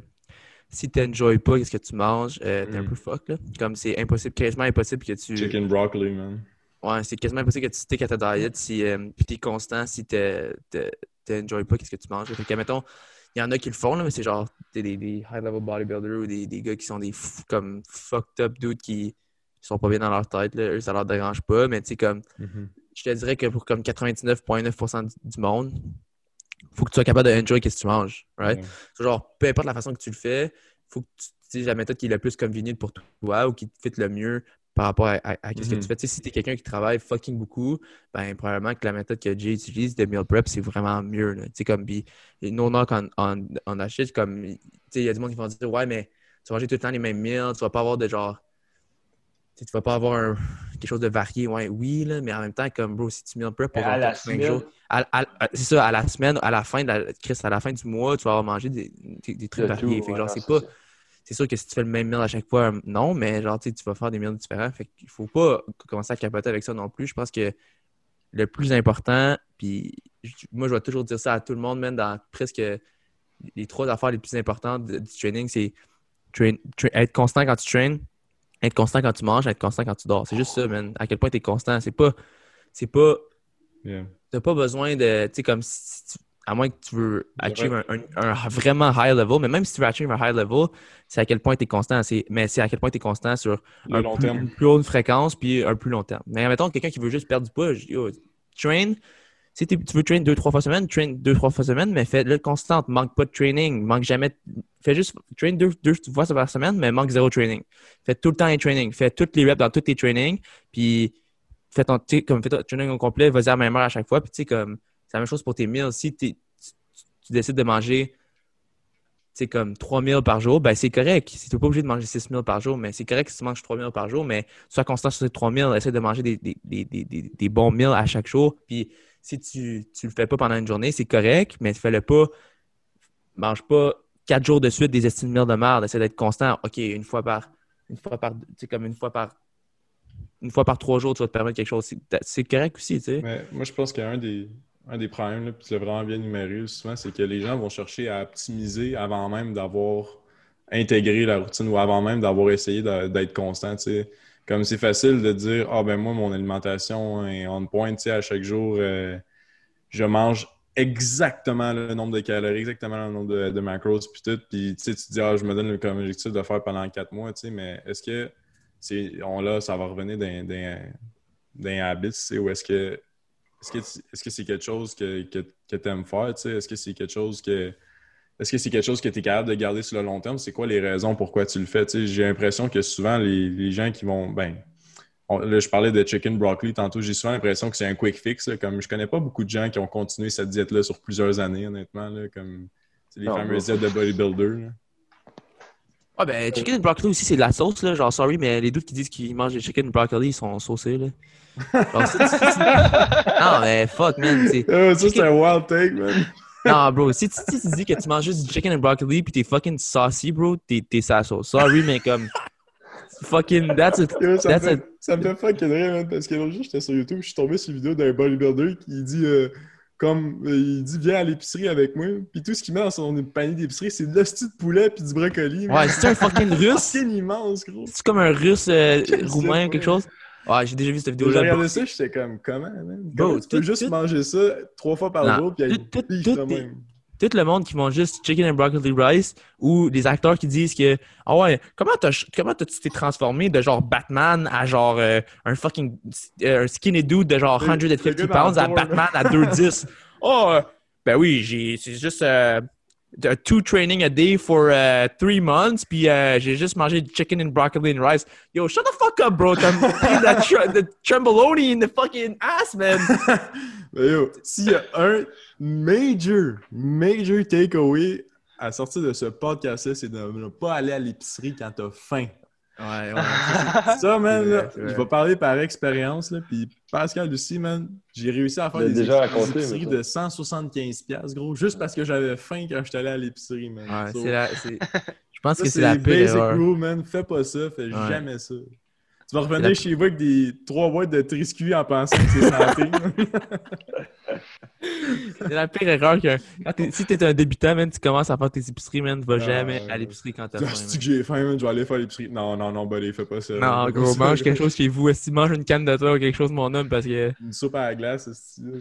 si tu n'enjoies pas ce que tu manges, euh, t'es un Mm. peu fuck, là. Comme c'est impossible, quasiment impossible que tu. Chicken broccoli, man. Ouais, c'est quasiment impossible que tu stick à ta diet si euh, puis t'es constant si t'es- t'enjoy pas qu'est-ce que tu manges. Fait que, il y en a qui le font, là, mais c'est genre t'es des, des high-level bodybuilders ou des, des gars qui sont des fous, comme fucked up dudes qui sont pas bien dans leur tête. Là. Eux, ça leur dérange pas, mais tu sais, comme Mhm. je te dirais que pour comme 99,9% du, monde, faut que tu sois capable d'enjoy qu'est-ce que tu manges, right? C'est Genre, peu importe la façon que tu le fais, faut que tu utilises la méthode qui est le plus convenient pour toi ou qui te fit le mieux par rapport à, à- à qu'est-ce Mhm. que tu fais. Tu sais, si tu es quelqu'un qui travaille fucking beaucoup, ben probablement que la méthode que Jay utilise de meal prep, c'est vraiment mieux. Tu sais, comme, puis, no knock on, on, shit, comme, tu sais, il y a du monde qui vont dire, ouais, mais tu vas manger tout le temps les mêmes meals, tu vas pas avoir de genre, tu vas pas avoir un- quelque chose de varié. Ouais, oui, là, mais en même temps, comme, bro, si tu meal prep pour genre la 4-5 semaine, jours, c'est ça, à la semaine, à la fin de la, Chris, à la fin du mois, tu vas avoir mangé des, des, des trucs de variés. tout, Fait que ouais, genre, c'est c'est pas, ça. C'est sûr que si tu fais le même meal à chaque fois, euh, non, mais genre, tu vas faire des meals différents. Fait qu'il faut pas commencer à capoter avec ça non plus. Je pense que le plus important, puis moi, je vais toujours dire ça à tout le monde, même dans presque les trois affaires les plus importantes du training, c'est train- tra- être constant quand tu traînes, être constant quand tu manges, être constant quand tu dors. C'est juste ça, man. À quel point tu es constant. C'est pas. C'est pas. Yeah. T'as pas besoin de. Tu sais, comme si tu- à moins que tu veux achieve un, un- un vraiment high level, mais même si tu veux achieve un high level, c'est à quel point tu es constant. Mais c'est à quel point tu es constant sur Le un long plus, terme. une plus haute fréquence puis un plus long terme. Mais mettons quelqu'un qui veut juste perdre du poids, je dis, yo, train. Si tu veux train deux, trois fois semaine, train deux, trois fois semaine, mais fais-le constante. Manque pas de training. Manque jamais. Fais juste train deux, deux fois par semaine, mais manque zéro training. Fais tout le temps un training. Fais toutes les reps dans tous tes trainings. Puis fais ton, comme fais ton training au complet, vas-y à la même heure à chaque fois. Puis tu sais, comme c'est la même chose pour tes meals. Si tu, tu décides de manger sais, comme 3 meals par jour, ben c'est correct. Tu n'es pas obligé de manger 6 meals par jour, mais c'est correct si tu manges 3 meals par jour, mais sois constant sur ces 3 meals, essaie de manger des, des, des, des, bons meals à chaque jour. Puis si tu ne le fais pas pendant une journée, c'est correct, mais fais-le pas. Mange pas 4 jours de suite des estimes de de merde. Essaie d'être constant. OK, une fois par. Une fois par. Comme une fois par. Une fois par trois jours, tu vas te permettre quelque chose. C'est- C'est correct aussi, tu sais. Moi, je pense qu'un des, un des problèmes, puis tu vraiment bien numéré souvent, c'est que les gens vont chercher à optimiser avant même d'avoir intégré la routine ou avant même d'avoir essayé d'être constant. Comme c'est facile de dire Ah ben moi, mon alimentation est on point, à chaque jour, euh, je mange exactement le nombre de calories, exactement le nombre de, macros, puis tout. Puis tu te dis Ah, je me donne comme objectif de faire pendant quatre mois, mais est-ce que on là, ça va revenir d'un habit, ou est-ce que est-ce que c'est quelque chose que, que, que tu aimes faire? Est-ce que c'est quelque chose que est-ce que c'est quelque chose que tu es capable de garder sur le long terme? C'est quoi les raisons pourquoi tu le fais? J'ai l'impression que souvent les, les gens qui vont ben on- là, je parlais de chicken broccoli tantôt, j'ai souvent l'impression que c'est un quick fix. là, comme je connais pas beaucoup de gens qui ont continué cette diète-là sur plusieurs années, honnêtement. Là, comme les Non, fameuses diètes de bodybuilder. Là. Ah ben, chicken and broccoli aussi, c'est de la sauce, là. Genre, sorry, mais les doutes qui disent qu'ils mangent des chicken and broccoli, ils sont saucés, là. Genre, non, mais fuck, man. Ah, ça, c'est un wild take, man. Non, bro, si tu, si tu dis que tu manges juste du chicken and broccoli pis t'es fucking saucy, bro, t'es t'es sa sauce. Sorry, mais comme. Fucking. That's a. Yo, ça, me That's a. fait, ça me fait fucking rire, man, parce que l'autre jour, j'étais sur YouTube, je suis tombé sur une vidéo d'un bodybuilder qui dit, euh, comme, euh, il dit, viens à l'épicerie avec moi, puis tout ce qu'il met dans son panier d'épicerie, c'est de l'hostie de poulet puis du brocoli. Ouais, c'est un fucking russe. C'est immense, gros. C'est comme un russe euh, roumain ou quelque chose? Ouais, j'ai déjà vu cette J'ai vidéo-là. regardé ça, j'étais comme, comment, man? Bro, tu peux tout- juste tout- manger ça trois fois par Non, jour puis tout- être tout- tout est- même? Tout le monde qui mange juste chicken and broccoli rice ou des acteurs qui disent que Ah ouais, comment t'as comment t'as- tu t'es transformé de genre Batman à genre euh, un fucking euh, un skinny dude de genre Le- 150 le gars dans pounds à Batman à 210. oh, euh, ben oui, j'ai c'est juste two training a day for uh, three months, puis j'ai juste mangé du chicken and broccoli and rice. Yo, shut the fuck up, bro. T'as pris la tremboloni in the fucking ass, man. Mais yo, s'il y a un major, major takeaway à sortir de ce podcast-là, c'est de ne pas aller à l'épicerie quand t'as faim. Ouais, ouais. Ça, man, là, je vais parler par expérience, là, puis Pascal aussi, man, j'ai réussi à faire des, déjà épiceries- raconté, de 175 piastres, gros, juste parce que j'avais faim quand j'étais allé à l'épicerie, man. Ouais, So, la, Je pense ça, que c'est la pire basic erreur. rule, man. Fais pas ça, fais Ouais. jamais ça. Tu vas revenir chez vous avec des trois boîtes de triscuits en pensant que c'est santé. C'est la pire erreur quand t'es- Si t'es un débutant, man, tu commences à faire tes épiceries, man, tu vas Ah, jamais à l'épicerie quand t'as Ah, faim. c'est que j'ai faim, man, je vais aller faire l'épicerie. Non, non, non, buddy, fais pas ça. Non, gros, mange quelque chose chez vous. Si mange une canne de toi ou quelque chose, mon homme, parce que. Une soupe à la glace, c'est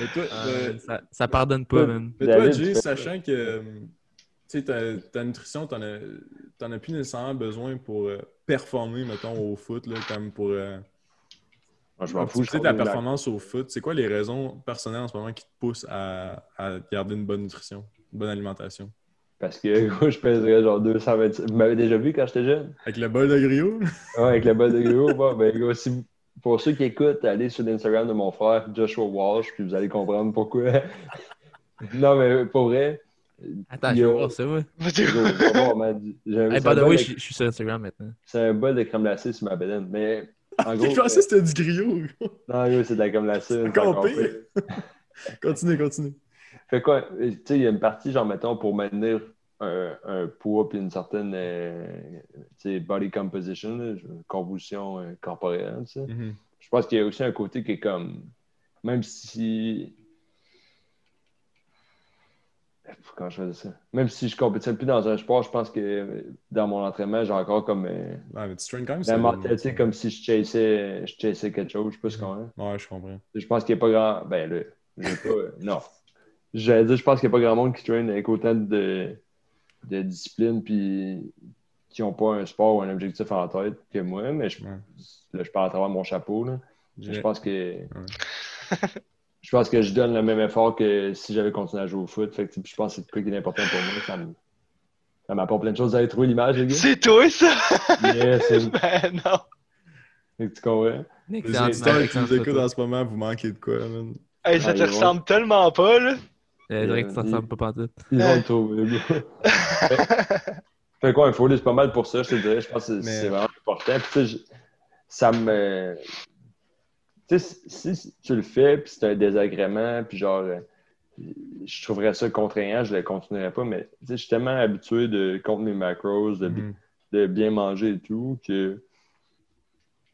Mais toi, euh, euh, ça, ça pardonne pas, man. mais toi, David, Jay, sachant que euh, tu sais, ta, nutrition, t'en as, as plus nécessairement besoin pour euh, performer, mettons, au foot, là, comme pour. euh, Moi, je m'en fous. compte les performance au foot. C'est quoi les raisons personnelles en ce moment qui te poussent à, à garder une bonne nutrition, une bonne alimentation? Parce que gros, je pèserais genre 220. Vous m'avez déjà vu quand j'étais jeune? Avec le bol de griot? Ouais, avec la balle de gros. Bon, ben, gros, si pour ceux qui écoutent, allez sur l'Instagram de mon frère, Joshua Walsh, puis vous allez comprendre pourquoi. non, mais pour vrai. Attends, il y je vais voir ça, un- Hey, by the bol way, de- je suis sur Instagram maintenant. C'est un bol de crème glacée sur ma bedaine. Mais en gros. Je pensais que c'était du griot. gros. Non, gros, c'est de la crème glacée. continue, continue. Fait quoi? Tu sais, il y a une partie, genre, mettons, pour maintenir un, un poids puis une certaine euh, tu sais, body composition, là, composition euh, corporelle, tu sais. Mhm. Je pense qu'il y a aussi un côté qui est comme. Même si. Comment je fais ça? Même si je compétitionne plus dans un sport, je pense que dans mon entraînement, j'ai encore comme. euh, Ouais, mais tu traînes quand même. la mentalité comme si je chassais, je chassais quelque chose, je sais pas ce qu'on a. Ouais, je comprends. Je pense qu'il n'y a pas grand. Ben là, pas. euh, non. J'allais dire, je pense qu'il n'y a pas grand monde qui traîne avec autant de, de discipline puis qui n'ont pas un sport ou un objectif en tête que moi, mais je, Ouais. là, je parle à travers mon chapeau. Là. Je pense que. je pense que je donne le même effort que si j'avais continué à jouer au foot. Fait que, je pense que c'est le truc qui est important pour moi. Ça me- ça m'apporte plein de choses. Vous avez trouvé l'image, les gars? C'est toi, ça? Yes, c'est- ben non. Fait que tu comprends? Les auditeurs qui nous écoutent en ce moment, vous manquez de quoi, man? Hey, ça Ah, te ressemble tellement pas, là. Je dirais que ça ressemble pas pantoute. Ils vont le trouver, les gars. fait, fait quoi, un folio, c'est pas mal pour ça, je te dirais. Je pense que c'est Mais- c'est vraiment important. Puis, tu sais, je- ça me. Tu sais, si, si tu le fais, puis c'est un désagrément, puis genre, euh, je trouverais ça contraignant, je le continuerais pas, mais tu sais, je suis tellement habitué de compter mes macros, de, Mhm. de bien manger et tout, que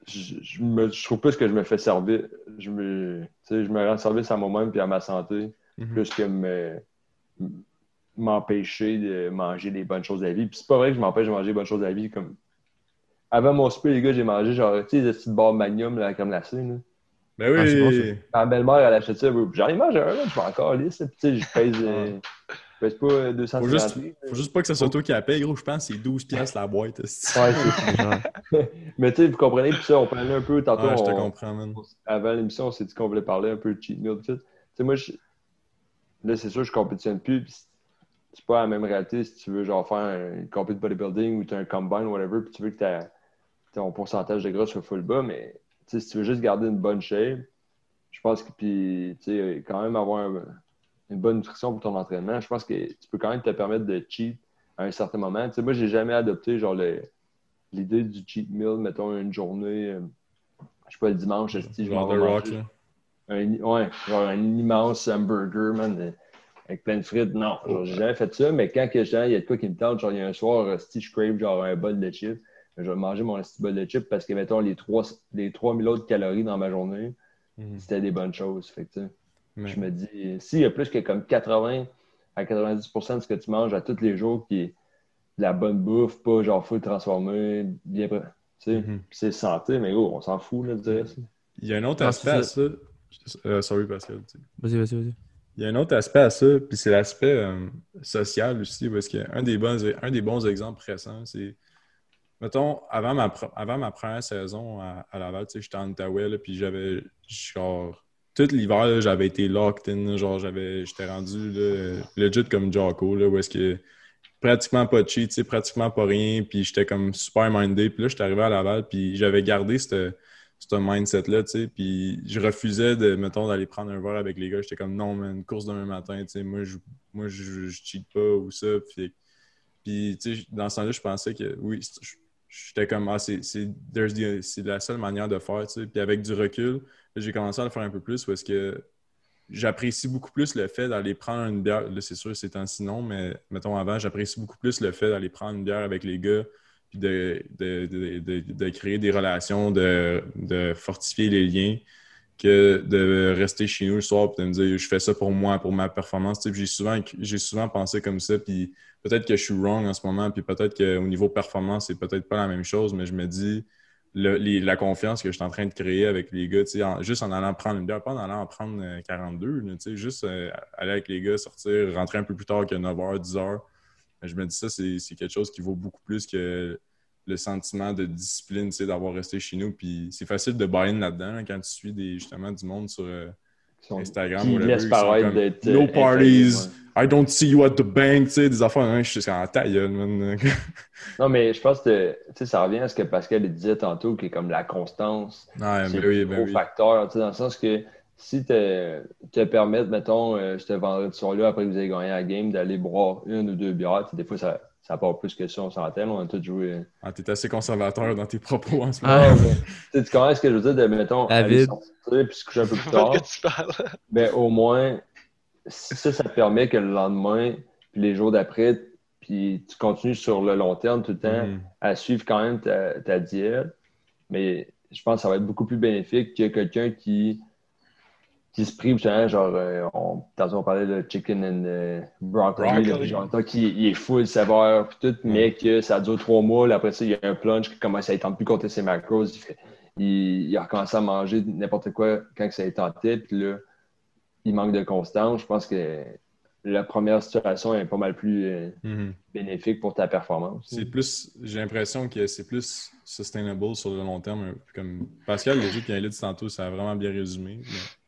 je, je me, je trouve plus que je me fais servir. Je me, je me rends service à moi-même puis à ma santé Mhm. plus que me m'empêcher de manger des bonnes choses la vie. Puis c'est pas vrai que je m'empêche de manger des bonnes choses la vie. Comme... Avant mon souper, les gars, j'ai mangé genre, tu sais, des petites barres magnum, là, comme la scène. Ben Ah, oui! Ma belle-mère, elle achète ça. J'en ai mangé un, je vais encore lisse. Puis tu sais, je pèse, euh, je pèse pas euh, 200 Faut juste, faut juste pas que ce soit toi qui la paye, gros. Je pense que c'est 12 piastres la boîte. Ouais, c'est ça. Mais tu sais, vous comprenez, puis ça, on parlait un peu tantôt. Ouais, je te on- comprends, man. avant l'émission, on s'est dit qu'on voulait parler un peu de cheat meal. tout. Tu sais, moi, je- là, c'est sûr, je compétitionne plus. puis c'est pas la même réalité si tu veux genre faire un compét de bodybuilding ou tu as un combine ou whatever, puis tu veux que ta- ton pourcentage de gras soit full bas, mais si tu veux juste garder une bonne shape, je pense que puis quand même avoir un- une bonne nutrition pour ton entraînement, je pense que tu peux quand même te permettre de cheat à un certain moment. Tu sais, moi, j'ai jamais adopté genre l'idée du cheat meal, mettons une journée, euh, je sais pas, le dimanche, je vais manger un, ouais, genre un immense hamburger, man, de- avec plein de frites. Non, j'ai jamais fait ça, mais quand que genre, il y a de quoi qui me tente, genre, il y a un soir, si je crave genre un bol de chips, je vais manger mon petit bol de chips parce que, mettons, les, trois, les 3000 autres calories dans ma journée, Mhm. c'était des bonnes choses. Fait que, je me dis, s'il y a plus que comme 80 à 90% de ce que tu manges à tous les jours qui est de la bonne bouffe, pas genre full transformé, bien pré- tu sais, Mhm. Puis c'est santé, mais gros, on s'en fout, là, de dire ça. Il y a un autre Ah, aspect c'est à ça. Euh, sorry, Pascal. Vas-y, vas-y, vas-y. Il y a un autre aspect à ça, puis c'est l'aspect euh, social aussi, parce qu'un des, bons, un des bons exemples récents, c'est, mettons, avant ma, avant ma première saison à, à Laval, tu sais, j'étais en Outaouais, là, puis j'avais, genre, tout l'hiver, j'avais été locked in, genre, j'avais, j'étais rendu, là, legit comme Jocko, là, où est-ce que pratiquement pas de cheat, tu sais, pratiquement pas rien, puis j'étais comme super mindé, puis là, j'étais arrivé à Laval, puis j'avais gardé cette ce mindset-là, tu sais. Puis je refusais de, mettons, d'aller prendre un verre avec les gars. J'étais comme, non, man, course demain matin, tu sais, moi, je, moi, je, cheat pas ou ça. Puis, puis tu sais, dans ce temps-là, je pensais que, oui, je- j'étais comme, ah, c'est la seule manière de faire, tu sais. Puis avec du recul, j'ai commencé à le faire un peu plus parce que j'apprécie beaucoup plus le fait d'aller prendre une bière. Là, c'est sûr, c'est temps-ci non, mais mettons avant, j'apprécie beaucoup plus le fait d'aller prendre une bière avec les gars puis de, de, de, de, créer des relations, de fortifier les liens, que de rester chez nous le soir et de me dire je fais ça pour moi, pour ma performance. J'ai souvent, souvent pensé comme ça, puis peut-être que je suis wrong en ce moment, puis peut-être qu'au niveau performance, c'est peut-être pas la même chose, mais je me dis la confiance que je suis en train de créer avec les gars, juste en allant prendre une bière, pas en allant en prendre euh, 42, là, tu sais, juste euh, aller avec les gars, sortir, rentrer un peu plus tard que 9h, 10h. Je me dis ça, c'est quelque chose qui vaut beaucoup plus que le sentiment de discipline, tu sais, d'avoir resté chez nous. Puis c'est facile de buy-in là-dedans là, quand tu suis des, justement du monde sur euh, Instagram ou sont paraître d'être. No euh, parties, I don't see you at the bank, tu sais, des affaires, hein, je suis en taille, man. Non, mais je pense que tu sais, ça revient à ce que Pascal disait tantôt, qui est comme la constance. Ouais, c'est ben oui, ben gros oui. facteur, tu sais, dans le sens que si te, te permettre, mettons, euh, ce vendredi soir-là, après que vous avez gagné la game, d'aller boire une ou deux bières, tu des fois, ça, ça part plus que ça, on s'entend, on a tous joué. Ah, t'es assez conservateur dans tes propos en ce moment. Ah, mais, tu tu comprends ce que je veux dire de, mettons, aller David. sortir puis se coucher un peu plus tard. de que tu parles. Ben, au moins, si ça, ça te permet que le lendemain, puis les jours d'après, puis tu continues sur le long terme tout le temps Mhm. à suivre quand même ta, ta diète. Mais je pense que ça va être beaucoup plus bénéfique que quelqu'un qui, qui se prive, justement, genre, euh, on, tantôt on parlait de chicken and euh, broccoli, Broccoli. toi, qui il est full saveur, puis tout, mais que ça dure trois mois, là, après ça, il y a un plunge qui commence à étendre plus contre ses macros, il, fait- il, il a recommencé à manger n'importe quoi quand que ça est tenté, puis là, il manque de constance. Je pense que la première situation est pas mal plus euh, Mhm. bénéfique pour ta performance. C'est plus, j'ai l'impression que c'est plus sustainable sur le long terme. Comme Pascal, le jeu qui a dit tantôt, ça a vraiment bien résumé. mais-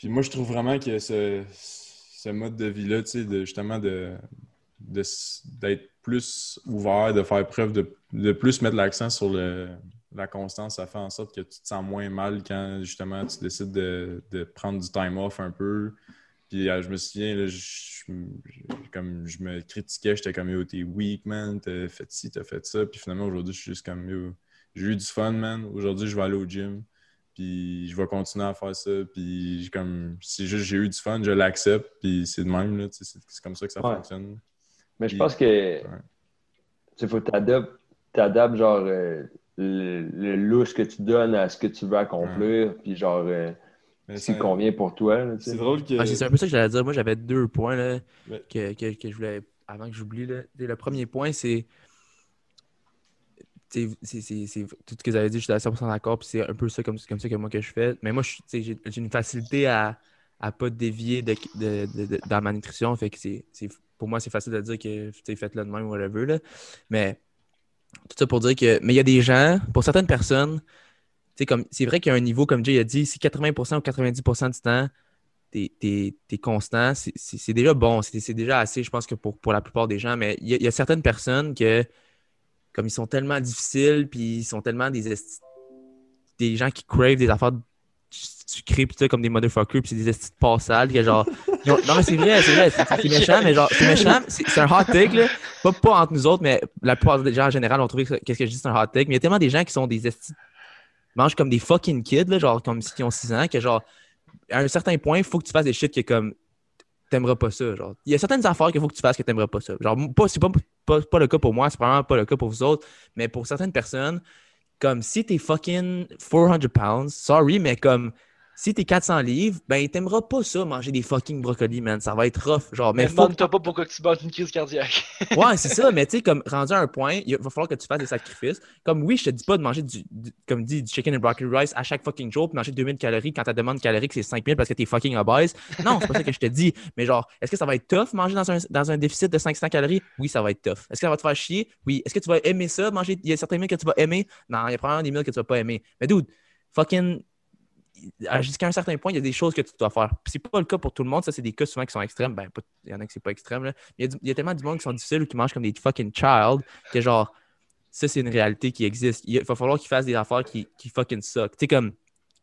Puis moi, je trouve vraiment que ce, ce mode de vie-là, tu sais, justement, de, d'être plus ouvert, de faire preuve de, de plus mettre l'accent sur le, la constance, ça fait en sorte que tu te sens moins mal quand, justement, tu décides de, de prendre du time off un peu. Puis euh, je me souviens, là, je- comme je me critiquais, j'étais comme yo, t'es weak, man, t'as fait ci, t'as fait ça. Puis finalement, aujourd'hui, je suis juste comme yo, j'ai eu du fun, man. Aujourd'hui, je vais aller au gym. Puis je vais continuer à faire ça. Puis j'ai comme, c'est juste j'ai eu du fun, je l'accepte. Puis c'est de même, là, tu sais, c'est c'est comme ça que ça Ouais. fonctionne. Mais je pense que il faut que tu adaptes, t'adaptes, genre euh, le, le louche que tu donnes à ce que tu veux accomplir, puis genre euh, Mais ce qui c'est- convient pour toi. là, tu sais. C'est drôle que. Ah, c'est un peu ça que j'allais dire. Moi, j'avais deux points là, Ouais. que, que, que je voulais, avant que j'oublie. Tu Le premier point, c'est. C'est tout ce que vous avez dit, je suis à 100% d'accord, puis c'est un peu ça comme, comme ça que moi que je fais. Mais moi, j'ai une facilité à ne pas dévier de, de- de- dans ma nutrition. Fait que pour moi, c'est facile de dire que faites-le de même, whatever. Là. Mais tout ça pour dire que. Mais il y a des gens, pour certaines personnes, c'est vrai qu'il y a un niveau, comme Jay a dit, si 80% ou 90% du temps, t'es es, constant, c'est- déjà bon, c'est déjà assez, je pense, que pour, pour la plupart des gens. Mais il y a certaines personnes que, comme ils sont tellement difficiles, puis ils sont tellement des, des gens qui crave des affaires sucrées, puis ça, comme des motherfuckers, puis c'est des estis de passales, que genre. non, mais c'est vrai, c'est vrai, c'est méchant, mais genre, c'est méchant, c'est un hot take, là. Pas, pas entre nous autres, mais la plupart des gens en général ont trouvé que qu'est-ce que je dis, c'est un hot take. Mais il y a tellement des gens qui sont des estis mangent comme des fucking kids, là, genre comme s'ils ont 6 ans, que genre, à un certain point, il faut que tu fasses des shit que comme t'aimeras pas ça. Genre. Il y a certaines affaires qu'il faut que tu fasses que t'aimeras pas ça. Genre, pas, c'est pas, pas, le cas pour moi, c'est probablement pas le cas pour vous autres, mais pour certaines personnes, comme si t'es fucking 400 pounds, sorry, mais comme si t'es 400 livres, ben t'aimeras pas ça, manger des fucking brocolis, man. Ça va être rough. Genre, mais Mais faut que demande-toi pas pourquoi tu bats une crise cardiaque. Ouais, c'est ça, mais tu sais, comme rendu à un point, il va falloir que tu fasses des sacrifices. Comme oui, je te dis pas de manger du, du- comme dit, du chicken and broccoli rice à chaque fucking jour, puis manger 2000 calories quand ta demande calorique c'est 5000 parce que t'es fucking obèse. Non, c'est pas ça que je te dis. Mais genre, est-ce que ça va être tough manger dans un, dans un déficit de 500 calories? Oui, ça va être tough. Est-ce que ça va te faire chier? Oui. Est-ce que tu vas aimer ça, manger? Il y a certains meals que tu vas aimer? Non, il y a probablement des meals que tu vas pas aimer. Mais dude, fucking jusqu'à un certain point, il y a des choses que tu dois faire. C'est pas le cas pour tout le monde. Ça, c'est des cas souvent qui sont extrêmes. Ben, pas- il y en a qui c'est pas extrême. Là. Il, y a du- il y a tellement de monde qui sont difficiles ou qui mangent comme des fucking child que genre, ça, c'est une réalité qui existe. Il va falloir qu'ils fassent des affaires qui, qui fucking suck. Tu sais, comme,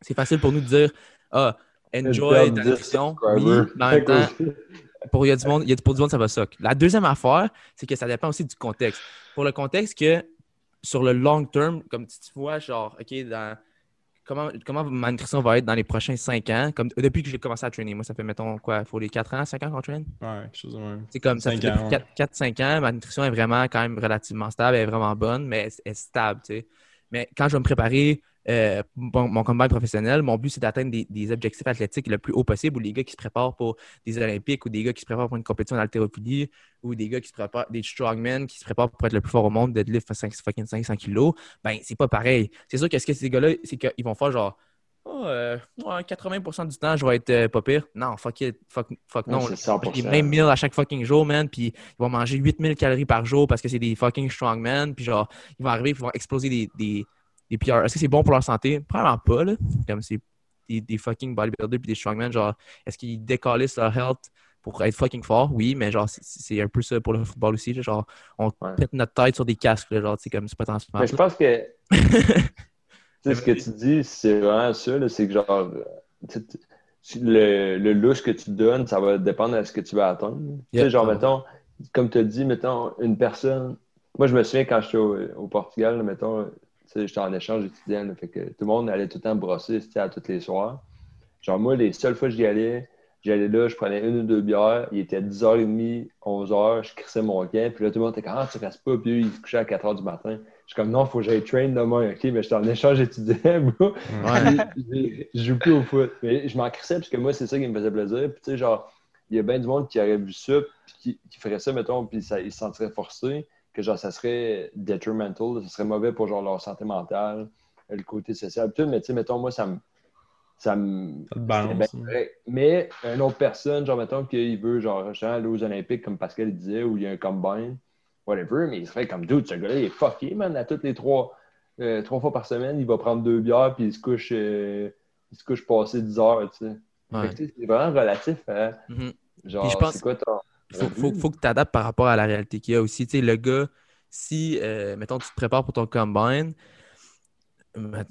c'est facile pour nous de dire, ah, enjoy ta nutrition. Mais en même temps, pour, il y a du monde, il y a, pour du monde, ça va suck. La deuxième affaire, c'est que ça dépend aussi du contexte. Pour le contexte que sur le long terme, comme tu tu vois, genre, OK, dans, comment, comment ma nutrition va être dans les prochains 5 ans, comme depuis que j'ai commencé à traîner. Moi, ça fait, mettons, quoi, il faut les 4 ans, 5 ans qu'on traîne? Ouais, quelque chose de même. C'est comme ça fait Cinq ans, depuis 4-5 ans, ma nutrition est vraiment quand même relativement stable, elle est vraiment bonne, mais elle est stable, tu sais. Mais quand je vais me préparer euh, mon, mon combine professionnel, mon but, c'est d'atteindre des, des objectifs athlétiques le plus haut possible, ou les gars qui se préparent pour des Olympiques, ou des gars qui se préparent pour une compétition d'haltérophilie, ou des gars qui se préparent, des strongmen qui se préparent pour être le plus fort au monde, deadlift 5, fucking 500 kilos, ben, c'est pas pareil. C'est sûr que ce que ces gars-là, c'est qu'ils vont faire genre, oh, euh, ouais, 80% du temps, je vais être euh, pas pire. Non, fuck it, fuck, fuck Non, non. c'est Ils mangent 100%. des 20 000 à chaque fucking jour, man, puis ils vont manger 8000 calories par jour parce que c'est des fucking strongmen, puis genre, ils vont arriver, ils vont exploser des, des, des PR. Est-ce que c'est bon pour leur santé? Probablement pas, là. Comme c'est des, des fucking bodybuilders puis des strongmen, genre, est-ce qu'ils décalissent leur health pour être fucking fort? Oui, mais genre, c'est- un peu ça pour le football aussi, là, genre, on Ouais. pète notre tête sur des casques, là, genre, c'est comme, c'est pas tant Mais je pense que tu sais, ce que tu dis, c'est vraiment ça, là, c'est que genre euh, tu- tu- le, le louche que tu donnes, ça va dépendre de ce que tu veux atteindre. Tu sais, genre, mettons, comme tu as dit, mettons, une personne. Moi, je me souviens quand j'étais au, au Portugal, là, mettons, tu sais, j'étais en échange étudiant, fait que tout le monde allait tout le temps brosser, c'était à tous les soirs. Genre, moi, les seules fois que j'y allais, j'allais là, je prenais une ou deux bières, il était 10h30, 11h, je crissais mon camp, puis là, tout le monde était comme, ah, tu restes pas, puis eux, ils se couchaient à 4h du matin. Je suis comme, non, il faut que j'aille train demain, OK, mais j'étais en échange étudiant, bro. Ouais. Puis, Je joue plus au foot. Mais je m'en crissais parce que moi, c'est ça qui me faisait plaisir. Puis, tu sais, genre, il y a bien du monde qui aurait vu ça, puis qui, qui ferait ça, mettons, puis ça, ils se sentiraient forcés, que genre, ça serait detrimental, ça serait mauvais pour genre leur santé mentale, le côté social, tout. Mais, tu sais, mettons, moi, ça me. Ça me. Balance. hein. Mais une autre personne, genre, mettons qu'il veut, genre, aller aux Olympiques, comme Pascal disait, où il y a un combine, whatever, mais il serait comme, dude, ce gars-là, il est fucké, man, à toutes les trois, euh, trois fois par semaine, il va prendre deux bières, puis il se couche, euh, il se couche passé 10 heures, tu sais. Ouais. C'est vraiment relatif à, Mhm. genre, je pense- c'est quoi ton... faut, faut, faut que tu t'adaptes par rapport à la réalité qu'il y a aussi. Tu sais, le gars, si, euh, mettons, tu te prépares pour ton combine,